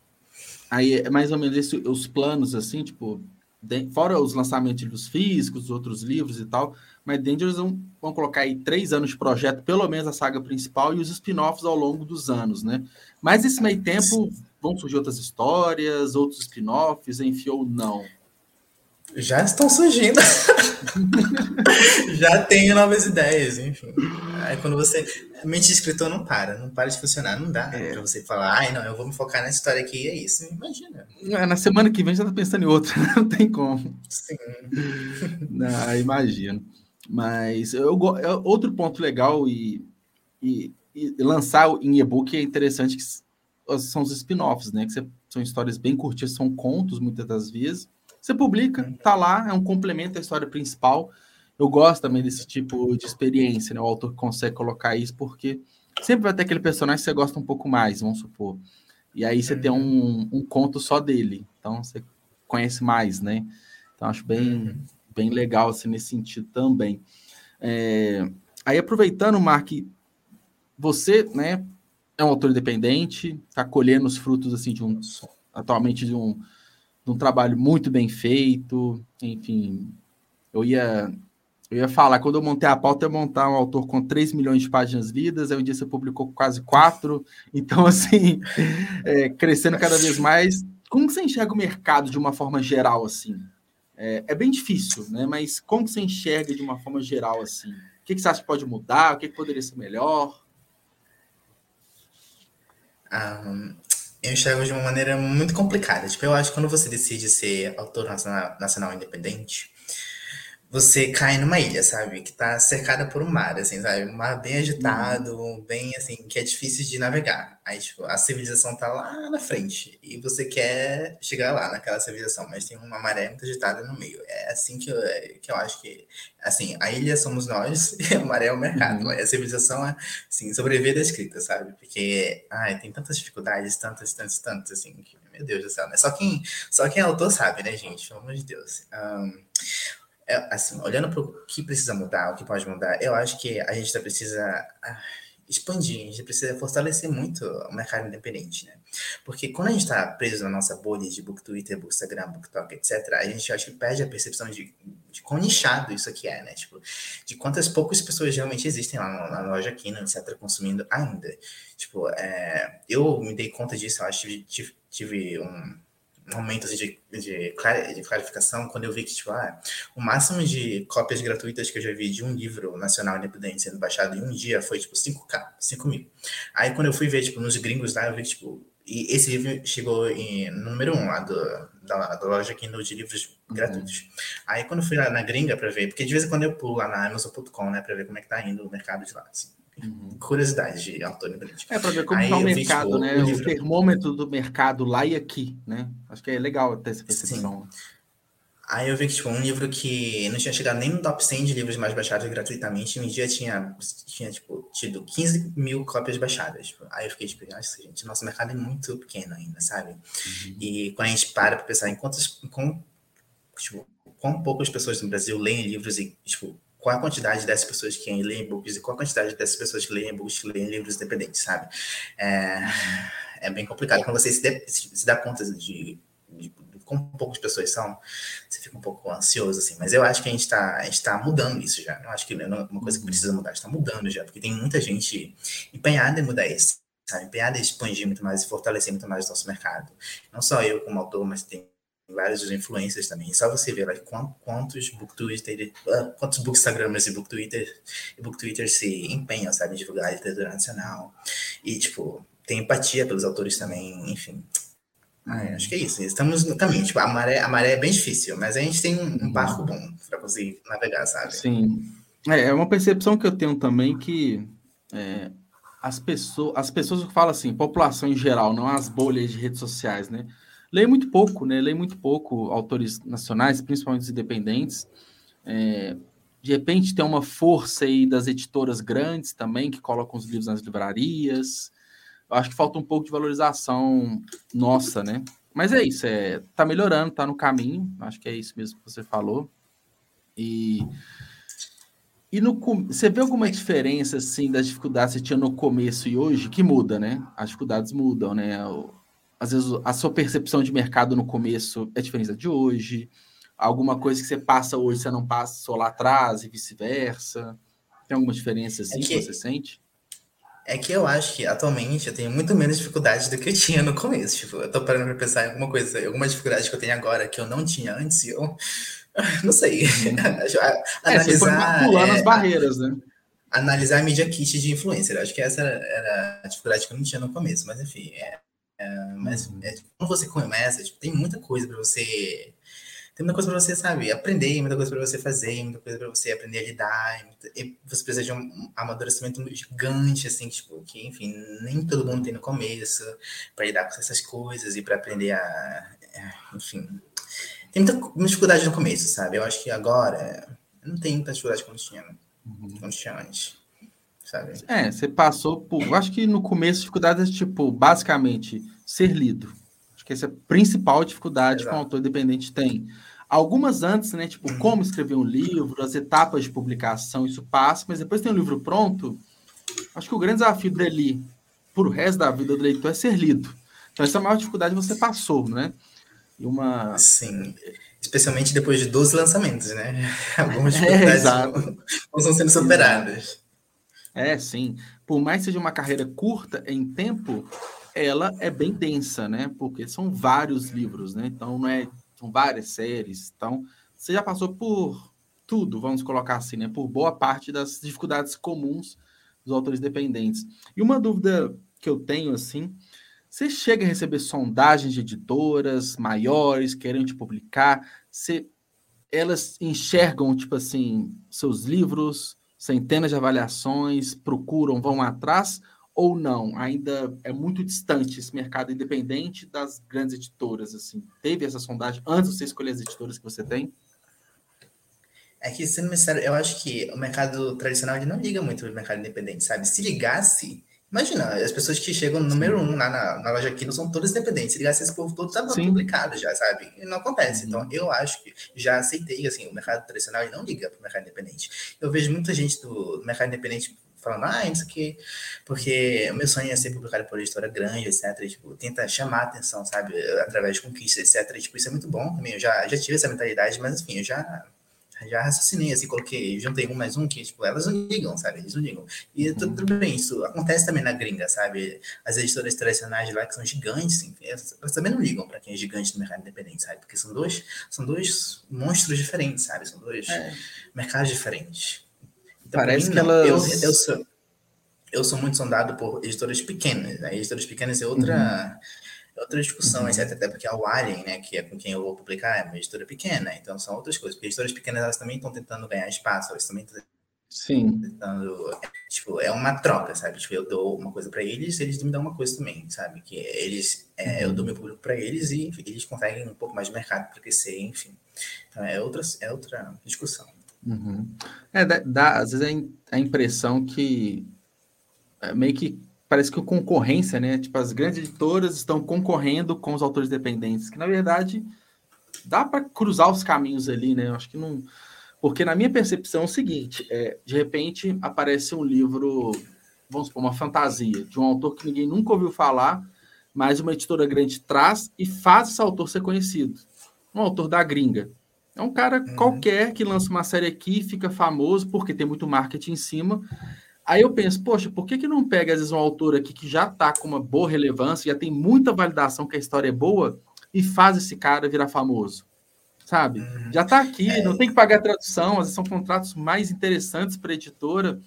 Aí é mais ou menos esse, os planos, assim, tipo, de, fora os lançamentos dos físicos, outros livros e tal, mas Dangerous vão, vão colocar aí três anos de projeto, pelo menos a saga principal, e os spin-offs ao longo dos anos, né? Mas esse meio tempo. Vão surgir outras histórias, outros spin-offs, enfim, ou não? Já estão surgindo. Já tenho novas ideias, enfim. Aí quando você. A mente de escritor não para, não para de funcionar, não dá é. pra você falar, ai, não, eu vou me focar nessa história aqui e é isso. Imagina. É, na semana que vem já tá pensando em outra, não tem como. Sim. Não, imagino. Mas eu, eu, outro ponto legal e, e, e lançar em e-book é interessante que são os spin-offs, né? Que você, são histórias bem curtas, são contos muitas das vezes. Você publica, uhum. tá lá, é um complemento à história principal. Eu gosto também desse tipo de experiência, né? O autor consegue colocar isso porque sempre vai ter aquele personagem que você gosta um pouco mais, vamos supor. E aí você tem um, um conto só dele, então você conhece mais, né? Então acho bem, uhum. Bem legal assim, nesse sentido também. É... Aí aproveitando, Mark, você, né, é um autor independente, está colhendo os frutos assim de um atualmente de um, de um trabalho muito bem feito. Enfim, eu ia eu ia falar, quando eu montei a pauta, eu ia montar um autor com 3 milhões de páginas lidas, aí um dia você publicou quase 4. Então, assim, é, crescendo cada vez mais. Como você enxerga o mercado de uma forma geral, assim? É, é, bem difícil, né? Mas como você enxerga de uma forma geral, assim? O que, que você acha que pode mudar? O que, que poderia ser melhor? um, eu enxergo de uma maneira muito complicada. Tipo, eu acho que quando você decide ser autor nacional, nacional independente, você cai numa ilha, sabe? Que tá cercada por um mar, assim, sabe? Um mar bem agitado, bem assim, que é difícil de navegar. Aí, tipo, a civilização tá lá na frente e você quer chegar lá naquela civilização, mas tem uma maré muito agitada no meio. É assim que eu, que eu acho que, assim, a ilha somos nós e a maré é o mercado. Uhum. A civilização é, assim, sobreviver da escrita, sabe? Porque, ai, tem tantas dificuldades, tantas, tantas, tantas, assim, que, meu Deus do céu, né? Só quem, só quem é autor sabe, né, gente? Pelo amor de Deus. Um, é, assim, olhando para o que precisa mudar, o que pode mudar, eu acho que a gente precisa ah, expandir, a gente precisa fortalecer muito o mercado independente, né? Porque quando a gente está preso na nossa bolha de book Twitter, book Instagram, book Talk, etc., a gente acho que perde a percepção de, de quão nichado isso aqui é, né? Tipo, de quantas poucas pessoas realmente existem lá na, loja aqui, etc., consumindo ainda. Tipo, é, eu me dei conta disso, eu acho que tive, tive um momentos de, de, de, clarificação quando eu vi que, tipo, ah, o máximo de cópias gratuitas que eu já vi de um livro nacional independente sendo baixado em um dia foi, tipo, 5K, 5 mil. Aí, quando eu fui ver, tipo, nos gringos lá, eu vi que, tipo, e esse livro chegou em número um lá do, da, da loja Kindle de livros uhum. gratuitos. Aí, quando eu fui lá na gringa para ver, porque de vez em quando eu pulo lá na Amazon.com, né, para ver como é que tá indo o mercado de lá, assim. Uhum. Curiosidade de Antônio Brandi. É, para ver como está o mercado, vi, tipo, né? O, livro... o, termômetro do mercado lá e aqui, né? Acho que é legal ter essa percepção. Sim. Aí eu vi que, tipo, um livro que não tinha chegado nem no top 100 de livros mais baixados gratuitamente, um dia tinha, tinha tipo, tido 15 mil cópias baixadas. Tipo. Aí eu fiquei, tipo, nossa, gente, nosso mercado é muito pequeno ainda, sabe? Uhum. E quando a gente para pra pensar em quantas, com, tipo, quão poucas pessoas no Brasil leem livros e, tipo, qual a quantidade dessas pessoas que leem e-books e qual a quantidade dessas pessoas que leem e-books que leem livros independentes, sabe? É, é bem complicado quando você se, de, se dá conta de, de, de como poucas pessoas são, você fica um pouco ansioso, assim. Mas eu acho que a gente está tá mudando isso já. Eu acho que é uma coisa que precisa mudar, está mudando já, porque tem muita gente empenhada em mudar isso, sabe? Empenhada em expandir muito mais e fortalecer muito mais o nosso mercado. Não só eu como autor, mas tem vários influencers também. Só você ver lá quantos book Twitter, ah, quantos bookstagramers e book Twitter e book Twitter se empenham, sabe, em divulgar a literatura nacional. E, tipo, tem empatia pelos autores também, enfim. Ah, acho que é isso. Estamos no caminho. Tipo, a maré, a maré é bem difícil, mas a gente tem um, um barco bom para conseguir navegar, sabe? Sim. É, é uma percepção que eu tenho também que é, as pessoas, as pessoas falam assim, população em geral, não as bolhas de redes sociais, né? Leio muito pouco, né? Leio muito pouco autores nacionais, principalmente os independentes. É, de repente tem uma força aí das editoras grandes também, que colocam os livros nas livrarias. Eu acho que falta um pouco de valorização nossa, né? Mas é isso, é, tá melhorando, tá no caminho. Acho que é isso mesmo que você falou. E, e no, você vê alguma diferença assim das dificuldades que você tinha no começo e hoje que muda, né? As dificuldades mudam, né? Às vezes a sua percepção de mercado no começo é diferente da de hoje. Alguma coisa que você passa hoje, você não passa só lá atrás e vice-versa. Tem alguma diferença assim é que, que, você sente? É que eu acho que atualmente eu tenho muito menos dificuldade do que eu tinha no começo. Tipo, eu tô parando pra pensar em alguma coisa, alguma dificuldade que eu tenho agora que eu não tinha antes, eu não sei. Uhum. é, analisar. Você foi pulando é, as barreiras, né? Analisar a mídia kit de influencer. Acho que essa era, era, a dificuldade que eu não tinha no começo, mas enfim, é, é, mas uhum. é, tipo, quando você começa, tipo, tem muita coisa para você. Tem muita coisa para você, sabe, aprender, muita coisa para você fazer, muita coisa para você aprender a lidar. E você precisa de um amadurecimento gigante, assim, tipo, que, enfim, nem todo mundo tem no começo para lidar com essas coisas e para aprender a. Enfim. Tem muita dificuldade no começo, sabe? Eu acho que agora não tem muita dificuldade como tinha, uhum. como tinha antes sabe? É, você passou por. Eu acho que no começo, dificuldades, tipo, basicamente, ser lido. Acho que essa é a principal dificuldade Exato. que um autor independente tem. Algumas antes, né? Tipo, uhum. como escrever um livro, as etapas de publicação, isso passa, mas depois tem um livro pronto. Acho que o grande desafio dele, por o resto da vida do leitor, é ser lido. Então, essa é a maior dificuldade que você passou, né? E uma. Sim. Especialmente depois de 12 lançamentos, né? Algumas dificuldades é, não, não estão sendo superadas. É, sim. Por mais que seja uma carreira curta em tempo, ela é bem densa, né? Porque são vários livros, né? Então, não é, são várias séries. Então, você já passou por tudo, vamos colocar assim, né? Por boa parte das dificuldades comuns dos autores dependentes. E uma dúvida que eu tenho, assim, você chega a receber sondagens de editoras maiores querendo te publicar? Você, elas enxergam, tipo assim, seus livros centenas de avaliações, procuram, vão atrás ou não? Ainda é muito distante esse mercado independente das grandes editoras, assim. Teve essa sondagem antes de você escolher as editoras que você tem? É que, sendo sincero, eu acho que o mercado tradicional ele não liga muito pro mercado independente, sabe? Se ligasse, Imagina, as pessoas que chegam no número um lá na, na loja aqui não são todas independentes. Se ligasse esse povo todo, estava publicado já, sabe? E não acontece. Uhum. Então, eu acho que já aceitei, assim, o mercado tradicional e não liga para o mercado independente. Eu vejo muita gente do mercado independente falando, ah, isso aqui, porque o meu sonho é ser publicado por editora grande, etc. Tipo, tenta chamar a atenção, sabe? Através de conquistas, etc. Tipo, isso é muito bom também. Eu já, já tive essa mentalidade, mas, enfim, eu já já raciocinei, assim, coloquei, juntei um mais um, que, tipo, elas não ligam, sabe? Eles não ligam. E uhum. tudo bem, isso acontece também na gringa, sabe? As editoras tradicionais lá, que são gigantes, assim, elas, elas também não ligam para quem é gigante no mercado independente, sabe? Porque são dois, são dois monstros diferentes, sabe? São dois é. mercados diferentes. Então, Parece que elas... Eu, eu, sou, eu sou muito sondado por editoras pequenas, né? Editoras pequenas é outra... Uhum outra discussão, uhum. etc. Até porque a Alien, né, que é com quem eu vou publicar, é uma editora pequena, então são outras coisas. Porque editoras pequenas, elas também estão tentando ganhar espaço, elas também Sim. Então, tipo, é uma troca, sabe? Tipo, eu dou uma coisa para eles, eles me dão uma coisa também, sabe? Que eles, é, eu dou meu público para eles e eles conseguem um pouco mais de mercado para crescer, enfim. Então, é outra, é outra discussão. Uhum. É, dá, às vezes a, a impressão que é meio que parece que a concorrência, né? Tipo, as grandes editoras estão concorrendo com os autores dependentes, que na verdade dá para cruzar os caminhos ali, né? Eu acho que não. Porque na minha percepção é o seguinte: é, de repente aparece um livro, vamos supor, uma fantasia, de um autor que ninguém nunca ouviu falar, mas uma editora grande traz e faz esse autor ser conhecido. Um autor da gringa. É um cara uhum. qualquer que lança uma série aqui, fica famoso, porque tem muito marketing em cima. Aí eu penso, poxa, por que, que não pega, às vezes, um autor aqui que já está com uma boa relevância, já tem muita validação que a história é boa, e faz esse cara virar famoso? Sabe? Uhum. Já está aqui, é. não tem que pagar tradução, às vezes são contratos mais interessantes para a editora.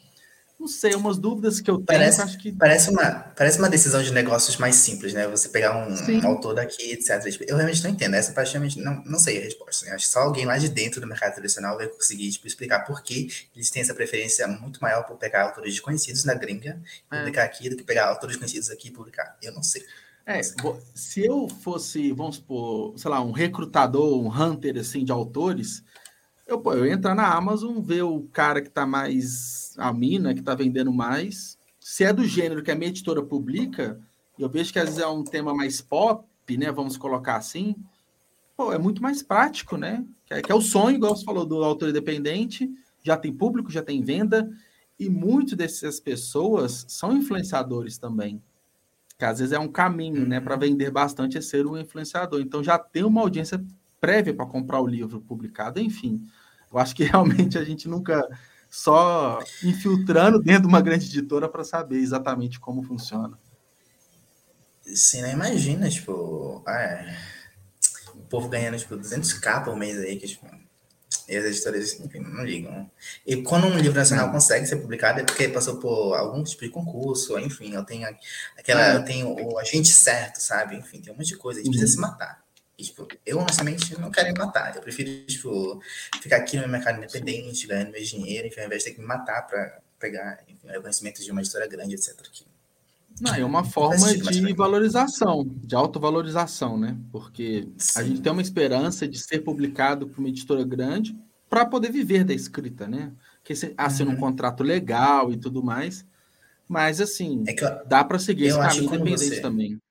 Não sei, umas dúvidas que eu tenho. Parece, acho que... parece, uma, parece uma decisão de negócios mais simples, né? Você pegar um, um autor daqui, etc. Tipo, eu realmente não entendo. Essa parte realmente não, não sei a resposta. Né? Acho que só alguém lá de dentro do mercado tradicional vai conseguir tipo, explicar por que eles têm essa preferência muito maior por pegar autores desconhecidos na gringa e é. publicar aqui do que pegar autores conhecidos aqui e publicar. Eu não sei. É, se eu fosse, vamos supor, sei lá, um recrutador, um hunter assim de autores, eu, pô, eu entrar na Amazon, ver o cara que está mais. a mina, que está vendendo mais. Se é do gênero que a minha editora publica, eu vejo que às vezes é um tema mais pop, né? Vamos colocar assim. Pô, é muito mais prático, né? Que é, que é o sonho, igual você falou, do autor independente. Já tem público, já tem venda. E muitas dessas pessoas são influenciadores também. Que às vezes é um caminho, né? Para uhum. vender bastante é ser um influenciador. Então já tem uma audiência prévia para comprar o livro publicado, enfim. Eu acho que realmente a gente nunca só infiltrando dentro de uma grande editora para saber exatamente como funciona. Sim, não imagina, tipo, é, o povo ganhando, tipo, 200k por mês aí, que, tipo, e as editoras, enfim, não ligam. E quando um livro nacional consegue ser publicado é porque passou por algum tipo de concurso, enfim, eu tenho aquela, é. eu tenho o agente certo, sabe? Enfim, tem um monte de coisa, a gente uhum. precisa se matar. E, tipo, eu honestamente não quero me matar. Eu prefiro, tipo, ficar aqui no mercado independente, ganhando meu dinheiro, enfim, ao invés de ter que me matar para pegar enfim, reconhecimento de uma história grande, etc. Não, é uma forma de valorização, de autovalorização, né? Porque Sim. a gente tem uma esperança de ser publicado por uma editora grande para poder viver da escrita, né? Que assina uhum. um contrato legal e tudo mais. Mas, assim, é eu, dá para seguir esse caminho independente você, também.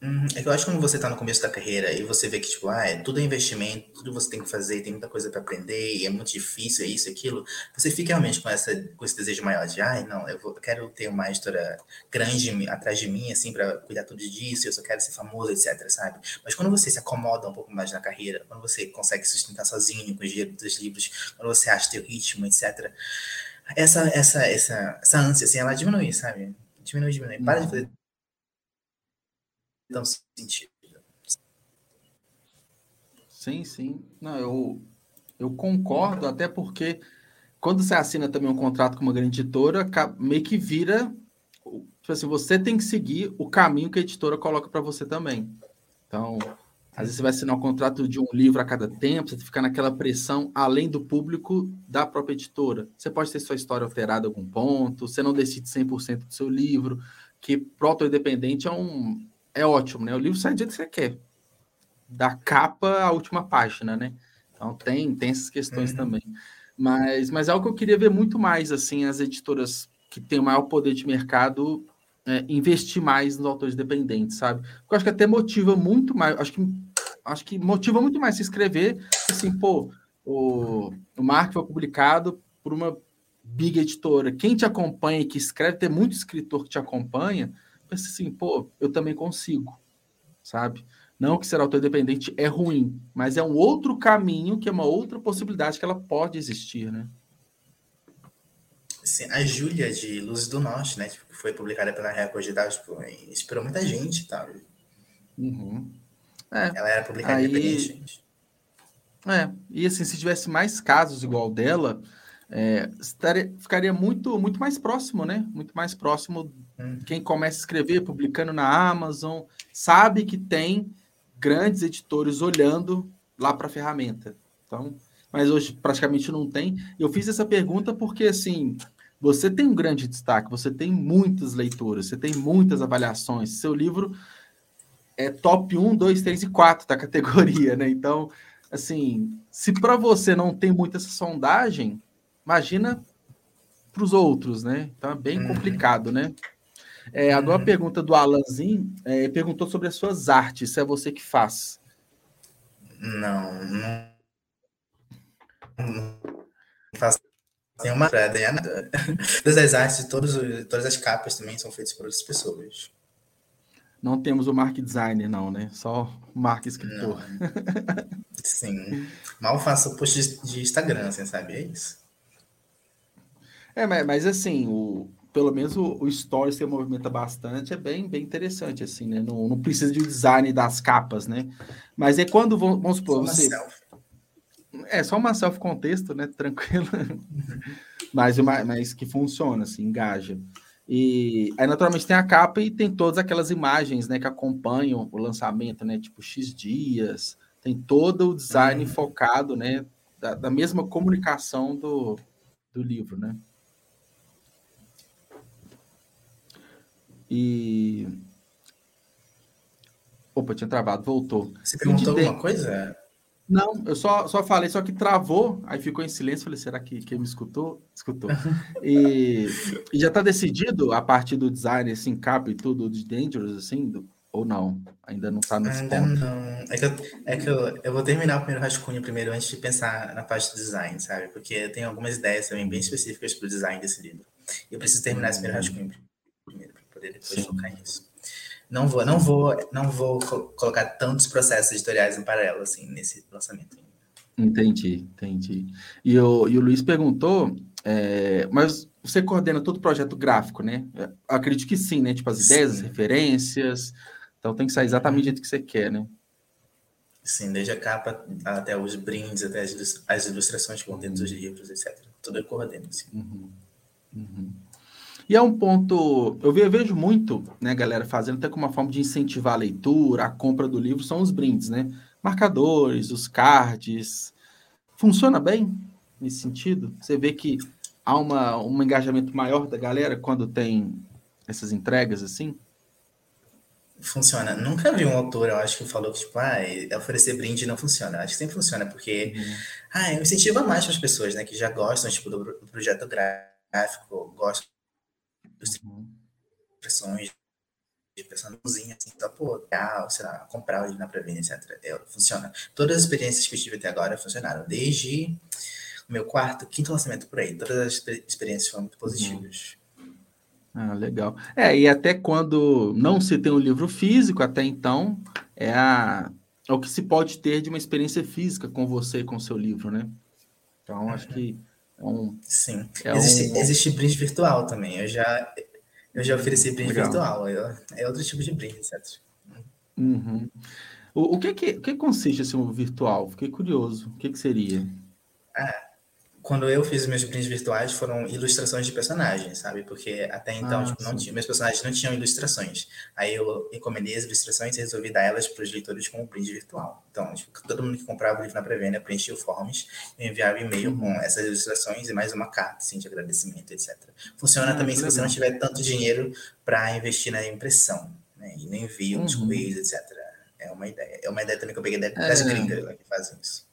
Uhum. É que eu acho que quando você tá no começo da carreira e você vê que, tipo, ah, é, tudo é investimento, tudo você tem que fazer, tem muita coisa para aprender, e é muito difícil, é isso, aquilo, você fica realmente com, essa, com esse desejo maior de, ai, ah, não, eu, vou, eu quero ter uma editora grande atrás de mim, assim, para cuidar tudo disso, eu só quero ser famoso, etc, sabe? Mas quando você se acomoda um pouco mais na carreira, quando você consegue sustentar sozinho com os dinheiro dos livros, quando você acha teu ritmo, etc, essa, essa, essa, essa ânsia, assim, ela diminui, sabe? Diminui, diminui. Para de uhum. Fazer sentido. Sim, sim. Não, eu, eu concordo, até porque quando você assina também um contrato com uma grande editora, meio que vira. Tipo assim, você tem que seguir o caminho que a editora coloca para você também. Então, às vezes você vai assinar um contrato de um livro a cada tempo, você fica naquela pressão além do público da própria editora. Você pode ter sua história alterada em algum ponto, você não decide 100% do seu livro, que proto independente é um, é ótimo, né? O livro sai do jeito que você quer. Da capa à última página, né? Então tem, tem essas questões uhum. também. Mas, mas é algo que eu queria ver muito mais, assim, as editoras que têm o maior poder de mercado é, investir mais nos autores dependentes, sabe? Porque eu acho que até motiva muito mais, acho que, acho que motiva muito mais se escrever, assim, pô, o, o Mark foi publicado por uma big editora. Quem te acompanha e que escreve, tem muito escritor que te acompanha, pensa assim, pô, eu também consigo, sabe? Não que ser autor independente é ruim, mas é um outro caminho, que é uma outra possibilidade que ela pode existir, né? Sim, a Júlia de Luz do Norte, né? Tipo, que foi publicada pela Record de Dados, tipo, inspirou muita gente tal. Uhum. É, ela era publicada aí... independente. É, e assim, se tivesse mais casos igual dela, é, estaria, ficaria muito, muito mais próximo, né? Muito mais próximo. Quem começa a escrever, publicando na Amazon, sabe que tem grandes editores olhando lá para a ferramenta. Então, mas hoje praticamente não tem. Eu fiz essa pergunta porque, assim, você tem um grande destaque, você tem muitas leituras, você tem muitas avaliações. Seu livro é top 1, 2, 3 e 4 da categoria, né? Então, assim, se para você não tem muita essa sondagem, imagina para os outros, né? Então é bem uhum. complicado, né? É, agora a pergunta do Alanzinho é, perguntou sobre as suas artes, se é você que faz. Não, não, não faço nenhuma nada. Todas as artes, todos, todas as capas também são feitas por outras pessoas. Não temos o Mark Designer, não, né? Só o Mark Escritor. Sim. Mal faço post de Instagram, você sabe? É isso. É, mas, mas assim, o, pelo menos o, o Stories que movimenta bastante é bem, bem interessante, assim, né? Não, não precisa de design das capas, né? Mas é quando, vamos supor, só você... É, só uma selfie contexto, né? Tranquilo. mas, mas que funciona, assim, engaja. E aí, naturalmente, tem a capa e tem todas aquelas imagens, né, que acompanham o lançamento, né, tipo X dias, tem todo o design uhum. focado, né, da, da, mesma comunicação do, do livro, né. E... Opa, tinha travado, voltou. Você perguntou alguma coisa? Não, eu só, só falei, só que travou, aí ficou em silêncio. Falei, será que quem me escutou? Escutou. E, e já está decidido a partir do design, assim, capa e tudo de Dangerous, assim, do, ou não? Ainda não está nesse Ainda ponto. não. É que, eu, é que eu, eu vou terminar o primeiro rascunho primeiro antes de pensar na parte do design, sabe? Porque eu tenho algumas ideias também bem específicas para o design desse livro. E eu preciso terminar esse primeiro rascunho primeiro para poder depois Sim. focar nisso não vou, não vou, não vou colocar tantos processos editoriais em paralelo assim nesse lançamento. Entendi, entendi. E o, e o Luiz perguntou, é, mas você coordena todo o projeto gráfico, né? Eu acredito que sim, né? Tipo as ideias, sim. as referências. Então tem que sair exatamente do jeito que você quer, né? Sim, desde a capa até os brindes, até as ilustrações que vão dentro dos livros, etc. Tudo eu coordeno, assim. Uhum. Uhum. E é um ponto, eu vejo muito, né, galera, fazendo até como uma forma de incentivar a leitura, a compra do livro, são os brindes, né? Marcadores, os cards. Funciona bem nesse sentido? Você vê que há uma, um engajamento maior da galera quando tem essas entregas assim? Funciona. Nunca vi um autor, eu acho, que falou que, tipo, ah, oferecer brinde não funciona. Acho que sempre funciona, porque uhum. ah, incentiva mais para as pessoas, né, que já gostam, tipo, do, do projeto gráfico, gostam impressões de personalzinha, assim, então, pô, legal, sei lá, comprar ali na pré-venda, etc. É, funciona. Todas as experiências que eu tive até agora funcionaram, desde o meu quarto, quinto lançamento por aí. Todas as experiências foram muito positivas. Ah, legal. É, e até quando não se tem um livro físico, até então, é, a, é o que se pode ter de uma experiência física com você, com o seu livro, né? Então, acho que é um, Sim. É existe, um... existe brinde virtual também. Eu já, eu já ofereci brinde Legal. virtual. Eu, é outro tipo de brinde, certo? Uhum. O, o, que, que, o que consiste assim, o virtual? Fiquei curioso. O que, que seria? Ah, quando eu fiz meus brindes virtuais, foram ilustrações de personagens, sabe? Porque até então, ah, tipo, não tinha, meus personagens não tinham ilustrações. Aí eu encomendei as ilustrações e resolvi dar elas para os leitores como brinde virtual. Então, tipo, todo mundo que comprava o livro na pré-venda preenchia o forms e enviava e-mail com uhum. essas ilustrações e mais uma carta, assim, de agradecimento, etc. Funciona ah, também se você não tiver tanto dinheiro para investir na impressão, né? E no envio, uhum. nos correios, etc. É uma ideia. É uma ideia também que eu peguei das é... gringas né, que fazem isso.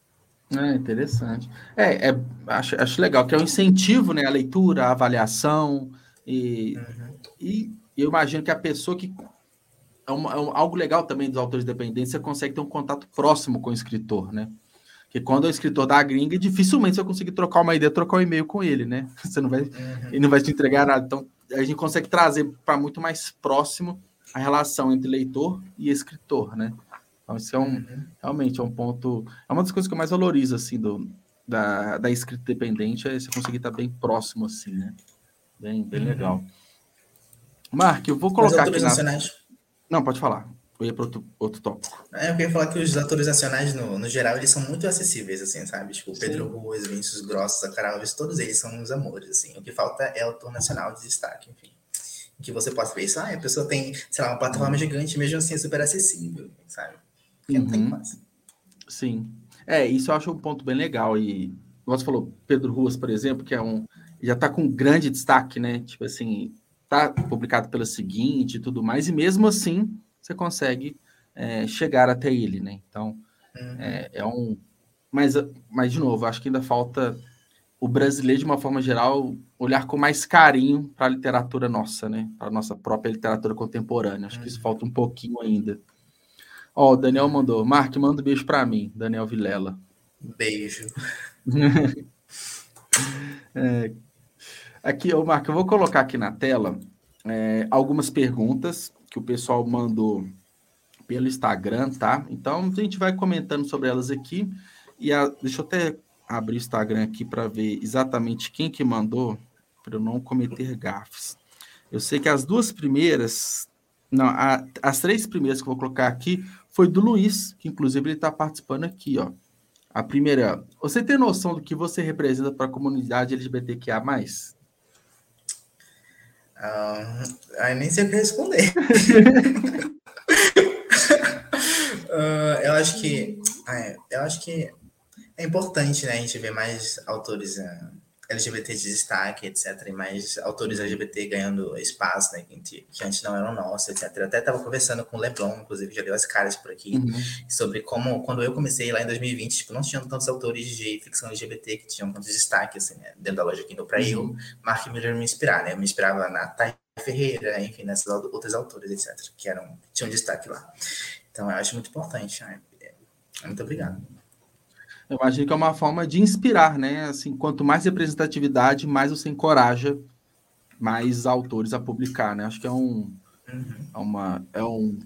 É interessante. É, é acho, acho legal, que é um incentivo, né? A leitura, a avaliação, e, uhum. e eu imagino que a pessoa que. É, um, é um, algo legal também dos autores independentes, você consegue ter um contato próximo com o escritor, né? Porque quando é o escritor da gringa, dificilmente você vai conseguir trocar uma ideia, trocar um e-mail com ele, né? Você não vai, uhum. ele não vai te entregar nada. Então, a gente consegue trazer para muito mais próximo a relação entre leitor e escritor, né? Então, isso é um, uhum. realmente é um ponto. É uma das coisas que eu mais valorizo, assim, do, da, da escrita dependente, é você conseguir estar bem próximo, assim, né? Bem, bem uhum. legal. Mark, eu vou colocar aqui. Na... Nacionais. Não, pode falar. Eu ia para outro, outro tópico. É, eu queria falar que os atores nacionais, no, no geral, eles são muito acessíveis, assim, sabe? Tipo, o Pedro Ruas, Vinícius Grossos, a Carol todos eles são uns amores, assim. O que falta é o ator nacional de destaque, enfim. Que você possa ver isso. Ah, a pessoa tem, sei lá, uma plataforma uhum. gigante, mesmo assim é super acessível, sabe? Porque uhum. não tem. Sim. É, isso eu acho um ponto bem legal. E você falou, Pedro Ruas, por exemplo, que é um. Já está com grande destaque, né? Tipo assim, tá publicado pela seguinte e tudo mais, e mesmo assim você consegue é, chegar até ele, né? Então, uhum. é, é, um. Mas, mas, de novo, acho que ainda falta o brasileiro, de uma forma geral, olhar com mais carinho para a literatura nossa, né? Para a nossa própria literatura contemporânea. Acho uhum. que isso uhum. falta um pouquinho ainda. Ó, o Daniel mandou. Mark, manda um beijo para mim, Daniel Vilela. Beijo. é, aqui, ô Mark, eu vou colocar aqui na tela é, algumas perguntas que o pessoal mandou pelo Instagram, tá? Então a gente vai comentando sobre elas aqui. E a, deixa eu até abrir o Instagram aqui para ver exatamente quem que mandou, para eu não cometer gafes. Eu sei que as duas primeiras, não, a, as três primeiras que eu vou colocar aqui foi do Luiz, que inclusive ele está participando aqui, ó. A primeira, você tem noção do que você representa para a comunidade LGBTQIA+. Uh, aí nem sei o que responder. uh, eu acho que é, eu acho que é importante né, a gente ver mais autores uh, LGBT de destaque, etc. E mais autores LGBT ganhando espaço, né? Que, que antes não eram nossos, etc. Eu até estava conversando com o Leblon, inclusive, já deu as caras por aqui, uhum. sobre como, quando eu comecei lá em 2020, tipo, não tinham tantos autores de ficção LGBT que tinham tanto destaque, assim, né? Dentro da loja Kindle para uhum. eu, Mark Miller me inspirar, né? Eu me inspirava na Thay Ferreira, enfim, nessas outras autores, etc., que eram, tinham destaque lá. Então, eu acho muito importante. Né? Muito obrigado. Eu imagino que é uma forma de inspirar, né? Assim, quanto mais representatividade, mais você encoraja mais autores a publicar, né? Acho que é um, uhum. é uma, é um,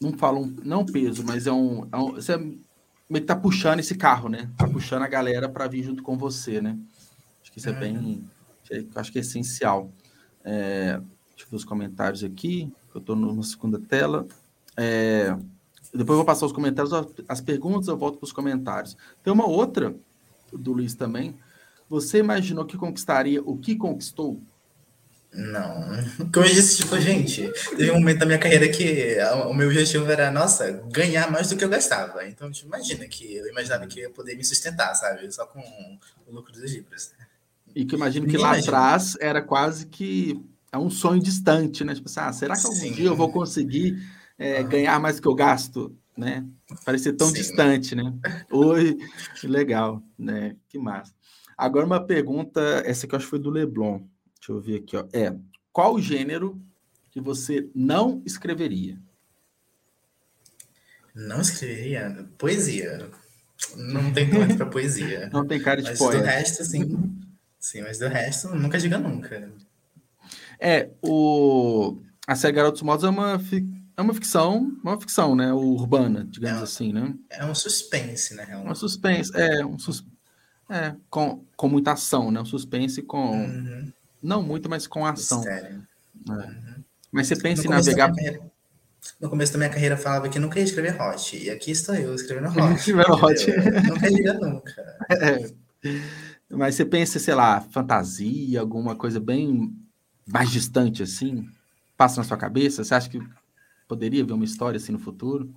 não falo um, não peso, mas é um, é um você é meio que tá puxando esse carro, né? Tá puxando a galera para vir junto com você, né? Acho que isso uhum. é bem, acho que é essencial. É, deixa eu ver os comentários aqui, eu estou na segunda tela. É, depois eu vou passar os comentários, as perguntas, eu volto para os comentários. Tem uma outra do Luiz também. Você imaginou que conquistaria o que conquistou? Não. Como eu disse, tipo, gente, teve um momento da minha carreira que o meu objetivo era, nossa, ganhar mais do que eu gastava. Então, tipo, imagina que eu imaginava que eu ia poder me sustentar, sabe? Só com o lucro dos livros. E que eu imagino que lá atrás era quase que é um sonho distante, né? Tipo assim, ah, será que algum Sim. dia eu vou conseguir é, ganhar mais do que eu gasto, né? Parecer tão Sim. distante, né? Oi, que legal, né? Que massa. Agora uma pergunta, essa que eu acho que foi do Leblon. Deixa eu ver aqui, ó. É, qual gênero que você não escreveria? Não escreveria? Poesia. Não tem talento para poesia. Não tem cara de Mas poeta. do resto, sim. Sim, mas do resto, nunca diga nunca. É, o... a série Garotos Modos é uma. É uma ficção, uma ficção, né? Urbana, digamos é, assim, né? É um suspense, né? É um... Uma suspense, é, um sus... é com, com muita ação, né? Um suspense com. Uhum. Não muito, mas com ação. É. Uhum. Mas você pensa em navegar. Carreira, no começo da minha carreira falava que nunca ia escrever hot. E aqui estou eu escrevendo hot. escrevendo hot. nunca diga nunca. É. Mas você pensa, sei lá, fantasia, alguma coisa bem mais distante assim? Passa na sua cabeça? Você acha que poderia ver uma história assim no futuro?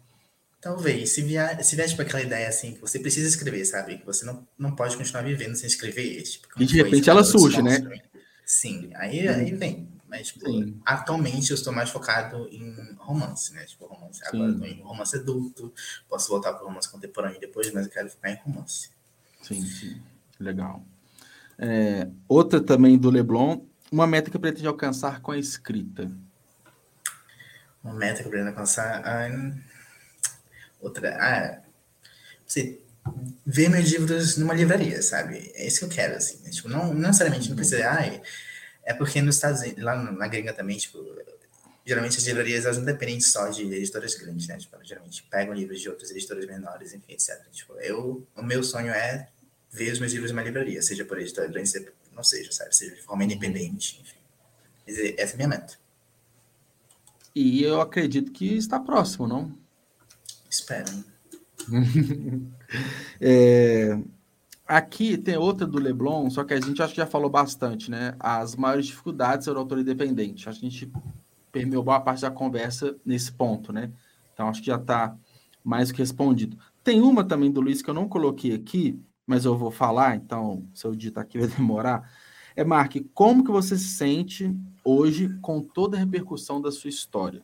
Talvez. Se vier, se vier tipo, aquela ideia assim, que você precisa escrever, sabe? Que você não, não pode continuar vivendo sem escrever. Tipo, e de repente tipo, ela surge, né? Sim, aí, aí vem. Mas, tipo, atualmente eu estou mais focado em romance, né? Tipo, romance. Agora estou em romance adulto, posso voltar para romance contemporâneo depois, mas eu quero ficar em romance. Sim, sim. Legal. É, outra também do Leblon, uma meta que pretende alcançar com a escrita. Uma meta que eu pretendo alcançar. Ah, outra. Ah, você ver meus livros numa livraria, sabe? É isso que eu quero, assim. Tipo, não, não necessariamente não precisa. Ah, é porque nos Estados Unidos, lá na gringa também, tipo, geralmente as livrarias elas não dependem só de editoras grandes, né? Tipo, geralmente pegam livros de outras editoras menores, enfim, etc. Tipo, eu, o meu sonho é ver os meus livros numa livraria, seja por editora grande, não seja, sabe? Seja de forma independente, enfim. Essa é a minha meta. E eu acredito que está próximo, não? Espero. é, aqui tem outra do Leblon, só que a gente acho que já falou bastante, né? As maiores dificuldades ser autor independente. Acho que a gente permeou boa parte da conversa nesse ponto, né? Então acho que já está mais que respondido. tem uma também do Luiz que eu não coloquei aqui, mas eu vou falar, então, se eu digitar aqui vai demorar. É, Mark, como que você se sente hoje com toda a repercussão da sua história?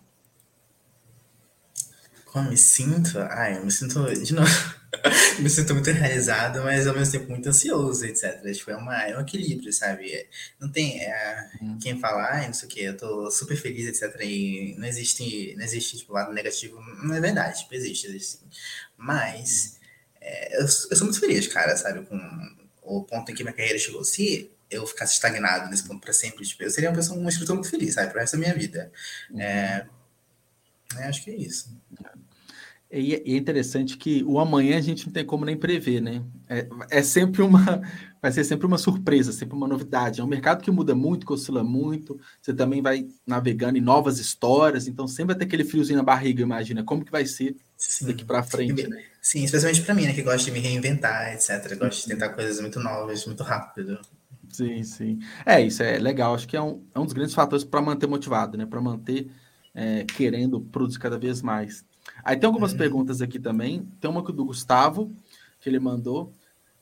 Como eu me sinto? Ai, eu me sinto, de novo, me sinto muito realizado, mas ao mesmo tempo muito ansioso, etc. Tipo, é, uma, é um equilíbrio, sabe? Não tem é, hum. quem falar, não sei o que, eu tô super feliz, etc. E não existe, não existe, tipo, lado negativo. Não é verdade, tipo, existe, existe. Mas é, eu, eu sou muito feliz, cara, sabe? Com o ponto em que minha carreira chegou. Se eu ficasse estagnado nesse ponto para sempre, tipo, eu seria uma pessoa, um escritor muito feliz, sabe? Resto da minha vida. Uhum. É, é, acho que é isso. E é interessante que o amanhã a gente não tem como nem prever, né? É, é, sempre uma. Vai ser sempre uma surpresa, sempre uma novidade. É um mercado que muda muito, que oscila muito. Você também vai navegando em novas histórias, então sempre vai ter aquele friozinho na barriga, imagina. Como que vai ser sim. daqui para frente, né? Sim, especialmente para mim, né? Que gosta de me reinventar, etc. Gosto de tentar coisas muito novas, muito rápido. Sim, sim. É, isso é legal. Acho que é um, é um dos grandes fatores para manter motivado, né? Para manter é, querendo produzir cada vez mais. Aí tem algumas uhum. perguntas aqui também. Tem uma do Gustavo, que ele mandou.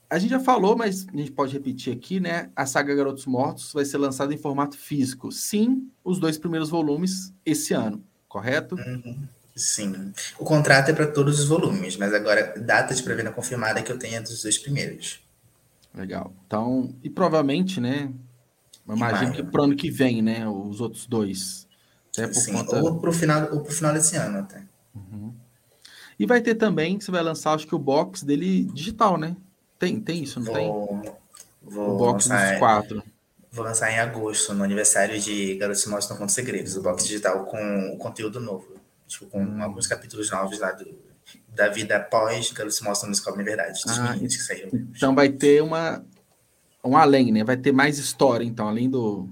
A gente já falou, mas a gente pode repetir aqui, né? A saga Garotos Mortos vai ser lançada em formato físico. Sim, os dois primeiros volumes esse ano, correto? Uhum. Sim. O contrato é para todos os volumes, mas agora data de pré-venda confirmada é que eu tenho dos dois primeiros. Legal. Então, e provavelmente, né? Imagino que pro ano que vem, né? Os outros dois. Até por Sim, conta... ou pro final, ou pro final desse ano até. Uhum. E vai ter também, você vai lançar, acho que o box dele digital, né? Tem, tem isso, não vou, tem? Vou o box lançar, dos quatro. Vou lançar em agosto, no aniversário de Garotos Não Contos Segredos, o box digital com o conteúdo novo. Tipo, com hum. alguns capítulos novos lá do, da vida após Garotos Mortos Não Descobrem a Verdade, dos ah, meninos que saíram. Então vai ter uma um além, né? Vai ter mais história, então, além do,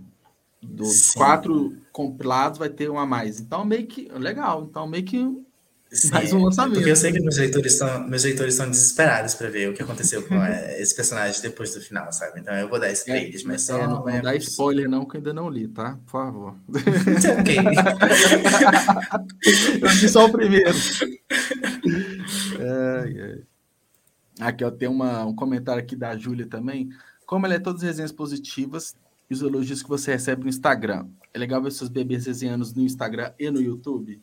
dos Sim. quatro compilados, vai ter uma a mais. Então, meio que legal. Então, meio que Sim, mais um lançamento. Porque eu sei que meus leitores são, meus leitores são desesperados para ver o que aconteceu com eh, esse personagem depois do final, sabe? Então eu vou dar isso para é, eles, mas só. É, não, não dá spoiler, não, que eu ainda não li, tá? Por favor. ok. eu li só o primeiro. É, é. Aqui, ó, tem uma, um comentário aqui da Júlia também. Como ela é todas as resenhas positivas e os elogios que você recebe no Instagram. É legal ver seus bebês resenhando no Instagram e no YouTube?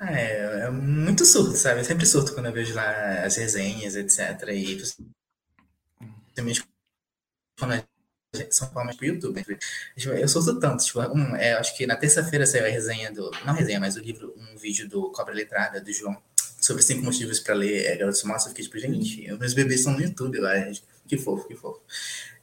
É, é muito surto, sabe? Eu sempre surto quando eu vejo lá as resenhas, etc. E principalmente quando são formas pro YouTube. Tipo, eu surto tanto, tipo, um, é, acho que na terça-feira saiu a resenha do. Não resenha, mas o livro, um vídeo do Cobra Letrada, do João, sobre cinco motivos para ler é, Garotos Massa. Eu fiquei tipo, gente, meus bebês estão no YouTube lá, que fofo, que fofo.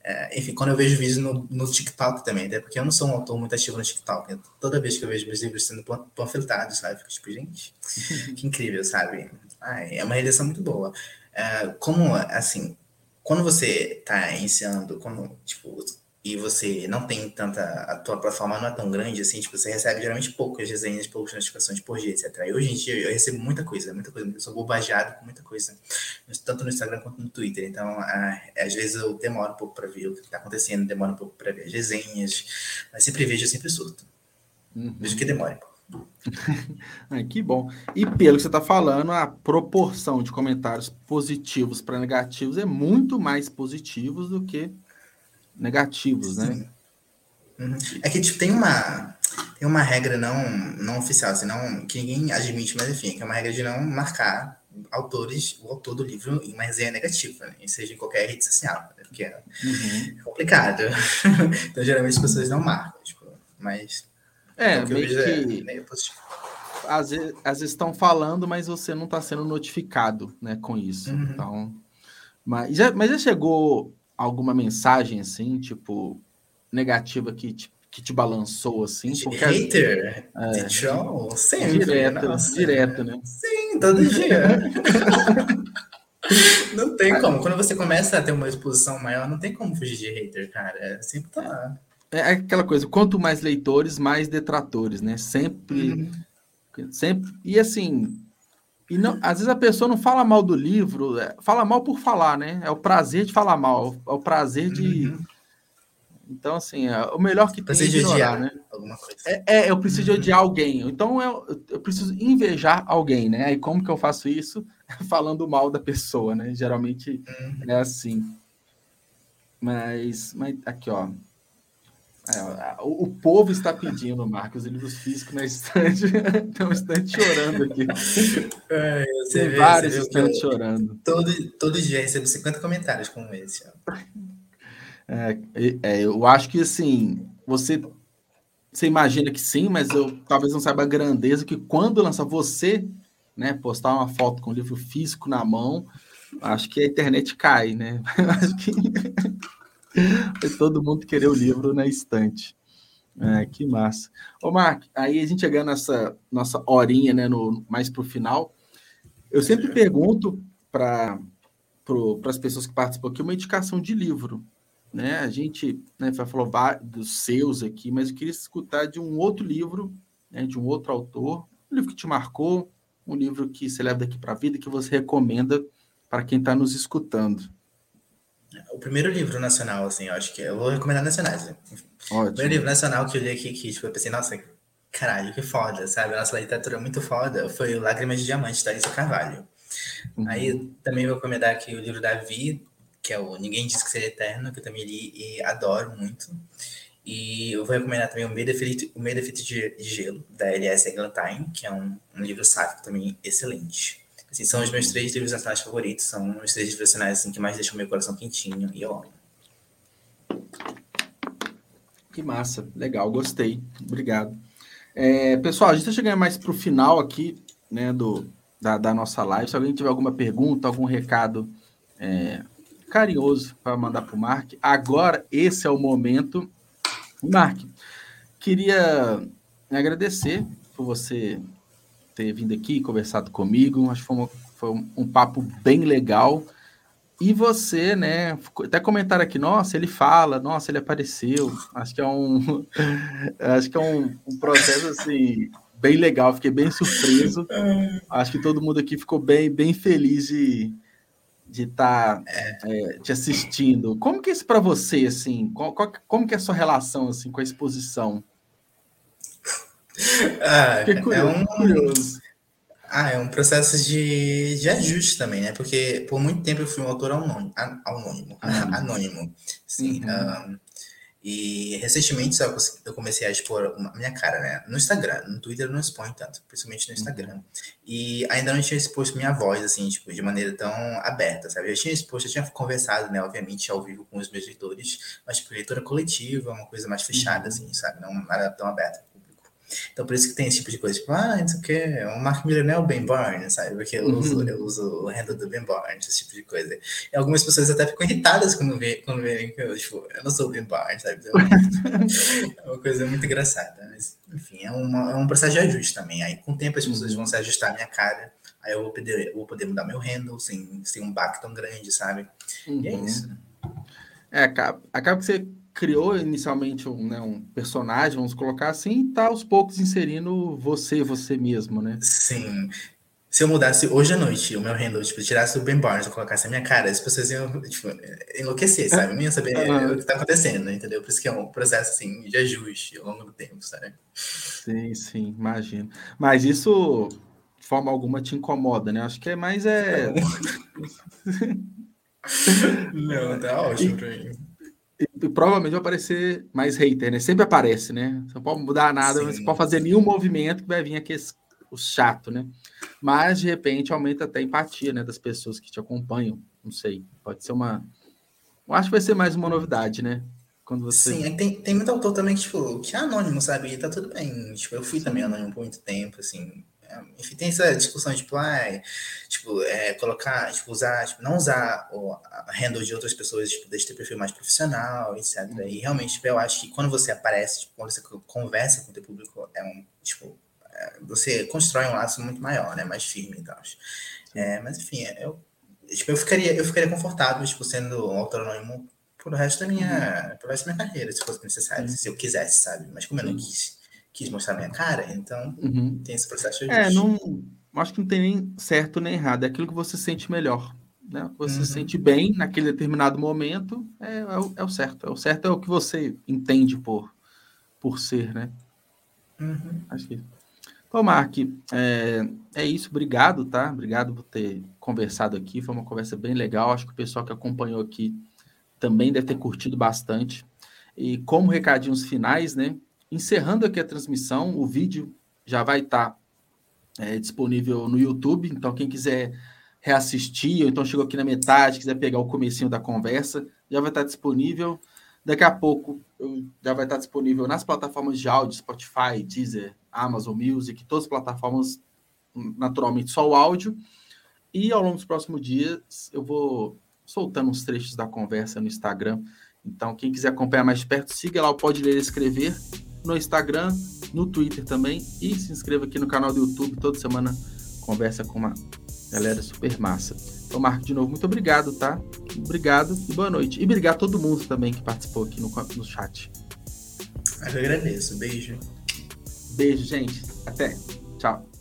É, enfim, quando eu vejo vídeos no, no TikTok também, até porque eu não sou um autor muito ativo no TikTok. Toda vez que eu vejo meus livros sendo panfletados, sabe? Eu fico tipo, gente, que incrível, sabe? Ai, é uma realização muito boa. É, como, assim, quando você está iniciando, quando, tipo, e você não tem tanta. A tua plataforma não é tão grande assim, tipo, você recebe geralmente poucas resenhas, poucas notificações por dia, etc. E hoje em dia eu recebo muita coisa, muita coisa, eu sou bobageado com muita coisa, tanto no Instagram quanto no Twitter. Então, ah, às vezes eu demoro um pouco para ver o que está acontecendo, demoro um pouco para ver as resenhas, mas sempre vejo, eu sempre surto. Uhum. Vejo que demora. ah, que bom. E pelo que você está falando, a proporção de comentários positivos para negativos é muito mais positivos do que negativos, né? Uhum. É que tipo, tem uma tem uma regra não não oficial, assim, não, que ninguém admite, mas enfim, que é uma regra de não marcar autores, o autor do livro em uma resenha negativa, né? seja em qualquer rede social, né? porque é uhum. complicado. então, geralmente as pessoas não marcam, tipo, mas é, meio que, é às vezes, às vezes estão falando, mas você não está sendo notificado, né, com isso. Uhum. Então, mas já, mas já chegou alguma mensagem assim, tipo, negativa que te, que te balançou assim? Porque, hater? É, de show? Sempre. Direto, nossa. direto, né? Sim, todo dia. não tem como. Quando você começa a ter uma exposição maior, não tem como fugir de hater, cara. É, sempre tá lá. É aquela coisa, quanto mais leitores, mais detratores, né? Sempre. Uhum. Sempre. E assim, e não, às vezes a pessoa não fala mal do livro, é, fala mal por falar, né? É o prazer de falar mal, é o prazer de. Uhum. Então, assim, é o melhor que tem é ignorar, né? alguma coisa. É, é eu preciso uhum. odiar alguém. Então eu, eu preciso invejar alguém, né? Aí como que eu faço isso? Falando mal da pessoa, né? Geralmente uhum. é assim. Mas, mas aqui, ó. É, o, o, povo está pedindo, Marcos, livros físicos na estante. Tem um estante chorando aqui. É, Tem vê, vários estantes chorando. Todo, todo dia recebo 50 comentários como esse. É, é, eu acho que assim, você, você imagina que sim, mas eu talvez não saiba a grandeza que quando lança você, né, postar uma foto com o livro físico na mão, acho que a internet cai, né? acho que todo mundo querer o livro na estante. É, que massa. Ô, Mark, aí a gente chegando nessa nossa horinha, né, no, mais para o final, eu sempre pergunto para as pessoas que participam aqui uma indicação de livro. Né? A gente né, falou dos seus aqui, mas eu queria escutar de um outro livro, né, de um outro autor, um livro que te marcou, um livro que você leva daqui para a vida, que você recomenda para quem está nos escutando. O primeiro livro nacional, assim, eu acho que eu vou recomendar nacionais. Né? O primeiro livro nacional que eu li aqui, que tipo, eu pensei, nossa, caralho, que foda, sabe? A nossa literatura é muito foda. Foi o Lágrimas de Diamante, da Alice Carvalho. Uhum. Aí também vou recomendar aqui o livro da Vi, que é o Ninguém Diz Que Seria Eterno, que eu também li e adoro muito. E eu vou recomendar também o Meio Defeito, o Meio Defeito de, Gelo, da L.S. Eglantine, que é um, um livro sáfico também excelente. Assim, são os meus três livros nacionais favoritos, são os três livros nacionais assim, que mais deixam meu coração quentinho e eu amo. Que massa, legal, gostei, obrigado. É, pessoal, a gente está chegando mais para o final aqui né, do, da, da, nossa live. Se alguém tiver alguma pergunta, algum recado é, carinhoso para mandar para o Mark, agora esse é o momento. Mark, queria agradecer por você ter vindo aqui, conversado comigo. Acho que foi, uma, foi um, um, papo bem legal. E você, né? Até comentaram aqui, nossa, ele fala, nossa, ele apareceu. Acho que é um, acho que é um, um processo assim bem legal. Fiquei bem surpreso. Acho que todo mundo aqui ficou bem, bem feliz de de estar tá, é, te assistindo. Como que é isso para você, assim? Qual, qual, como que é a sua relação assim com a exposição? Ah, é um, curioso. Ah, é um processo de, de ajuste também, né? Porque por muito tempo eu fui um autor anônimo. Anônimo. Uhum. anônimo sim. Uhum. Um, e recentemente eu comecei a expor a minha cara, né? No Instagram. No Twitter eu não exponho tanto, principalmente no Instagram. Uhum. E ainda não tinha exposto minha voz, assim, tipo, de maneira tão aberta, sabe? Eu tinha exposto, eu tinha conversado, né, obviamente, ao vivo com os meus leitores, mas, tipo, leitura coletiva, uma coisa mais fechada, uhum. assim, sabe? Não era tão aberta. Então, por isso que tem esse tipo de coisa, tipo, ah, não sei o quê, o Mark Miller não é o Ben Barnes, sabe? Porque eu, uhum. uso, eu uso o handle do Ben Barnes, esse tipo de coisa. E algumas pessoas até ficam irritadas quando veem quando vê que eu, tipo, eu não sou o Ben Barnes, sabe? Então, é uma coisa muito engraçada. Mas, enfim, é, uma, é um processo de ajuste também. Aí, com o tempo, as pessoas uhum. vão se ajustar à minha cara. Aí eu vou poder, eu vou poder mudar meu handle sem, sem um baque tão grande, sabe? Uhum. E é uhum. isso. É, acaba, acaba que você criou inicialmente um, né, um, personagem, vamos colocar assim, e tá aos poucos inserindo você, você mesmo, né? Sim. Se eu mudasse hoje à noite o meu handle, tipo, tirasse o Ben Barnes e colocasse a minha cara, as pessoas iam, tipo, enlouquecer, sabe? Não iam saber uhum. o que tá acontecendo, entendeu? Por isso que é um processo, assim, de ajuste ao longo do tempo, sabe? Sim, sim, imagino. Mas isso, de forma alguma, te incomoda, né? Acho que é mais é... Não, tá ótimo pra mim e, provavelmente vai aparecer mais hater, né? Sempre aparece, né? Você não pode mudar nada, Sim. você não pode fazer nenhum movimento que vai vir aqui o chato, né? Mas de repente aumenta até a empatia, né, das pessoas que te acompanham. Não sei, pode ser uma. Eu acho que vai ser mais uma novidade, né? Quando você... Sim, tem, tem muito autor também que, tipo, que é anônimo, sabe? E tá tudo bem. Tipo, eu fui Sim. também anônimo por muito tempo, assim enfim, tem essa discussão, tipo, ah, tipo, é, colocar, tipo, usar, tipo, não usar o handle de outras pessoas, tipo, deixa ter perfil mais profissional, etc. Uhum. E realmente, tipo, eu acho que quando você aparece, tipo, quando você conversa com o teu público, é um, tipo, é, você constrói um laço muito maior, né, mais firme e tal. É, mas, enfim, eu, tipo, eu ficaria, eu ficaria confortável, tipo, sendo autônomo por o resto da minha, uhum. por resto da minha carreira, se fosse necessário, uhum. se eu quisesse, sabe? Mas como eu não quis quis mostrar minha cara, então uhum. tem esse processo de É, não, acho que não tem nem certo nem errado, é aquilo que você sente melhor. Né? Você uhum. sente bem naquele determinado momento, é, é, o, é, o, certo. É o certo é o que você entende por, por ser, né? Uhum. Acho que. Então, Mark, é, é isso. Obrigado, tá? Obrigado por ter conversado aqui. Foi uma conversa bem legal. Acho que o pessoal que acompanhou aqui também deve ter curtido bastante. E como recadinhos finais, né? Encerrando aqui a transmissão, o vídeo já vai estar é, disponível no YouTube. Então, quem quiser reassistir, ou então chegou aqui na metade, quiser pegar o comecinho da conversa, já vai estar disponível. Daqui a pouco já vai estar disponível nas plataformas de áudio, Spotify, Deezer, Amazon Music, todas as plataformas, naturalmente só o áudio. E ao longo dos próximos dias eu vou soltando uns trechos da conversa no Instagram. Então, quem quiser acompanhar mais perto, siga lá o Pode Ler e Escrever no Instagram, no Twitter também. E se inscreva aqui no canal do YouTube. Toda semana conversa com uma galera super massa. Então, Marco, de novo, muito obrigado, tá? Obrigado e boa noite. E obrigado a todo mundo também que participou aqui no, no chat. Eu agradeço. Beijo. Beijo, gente. Até. Tchau.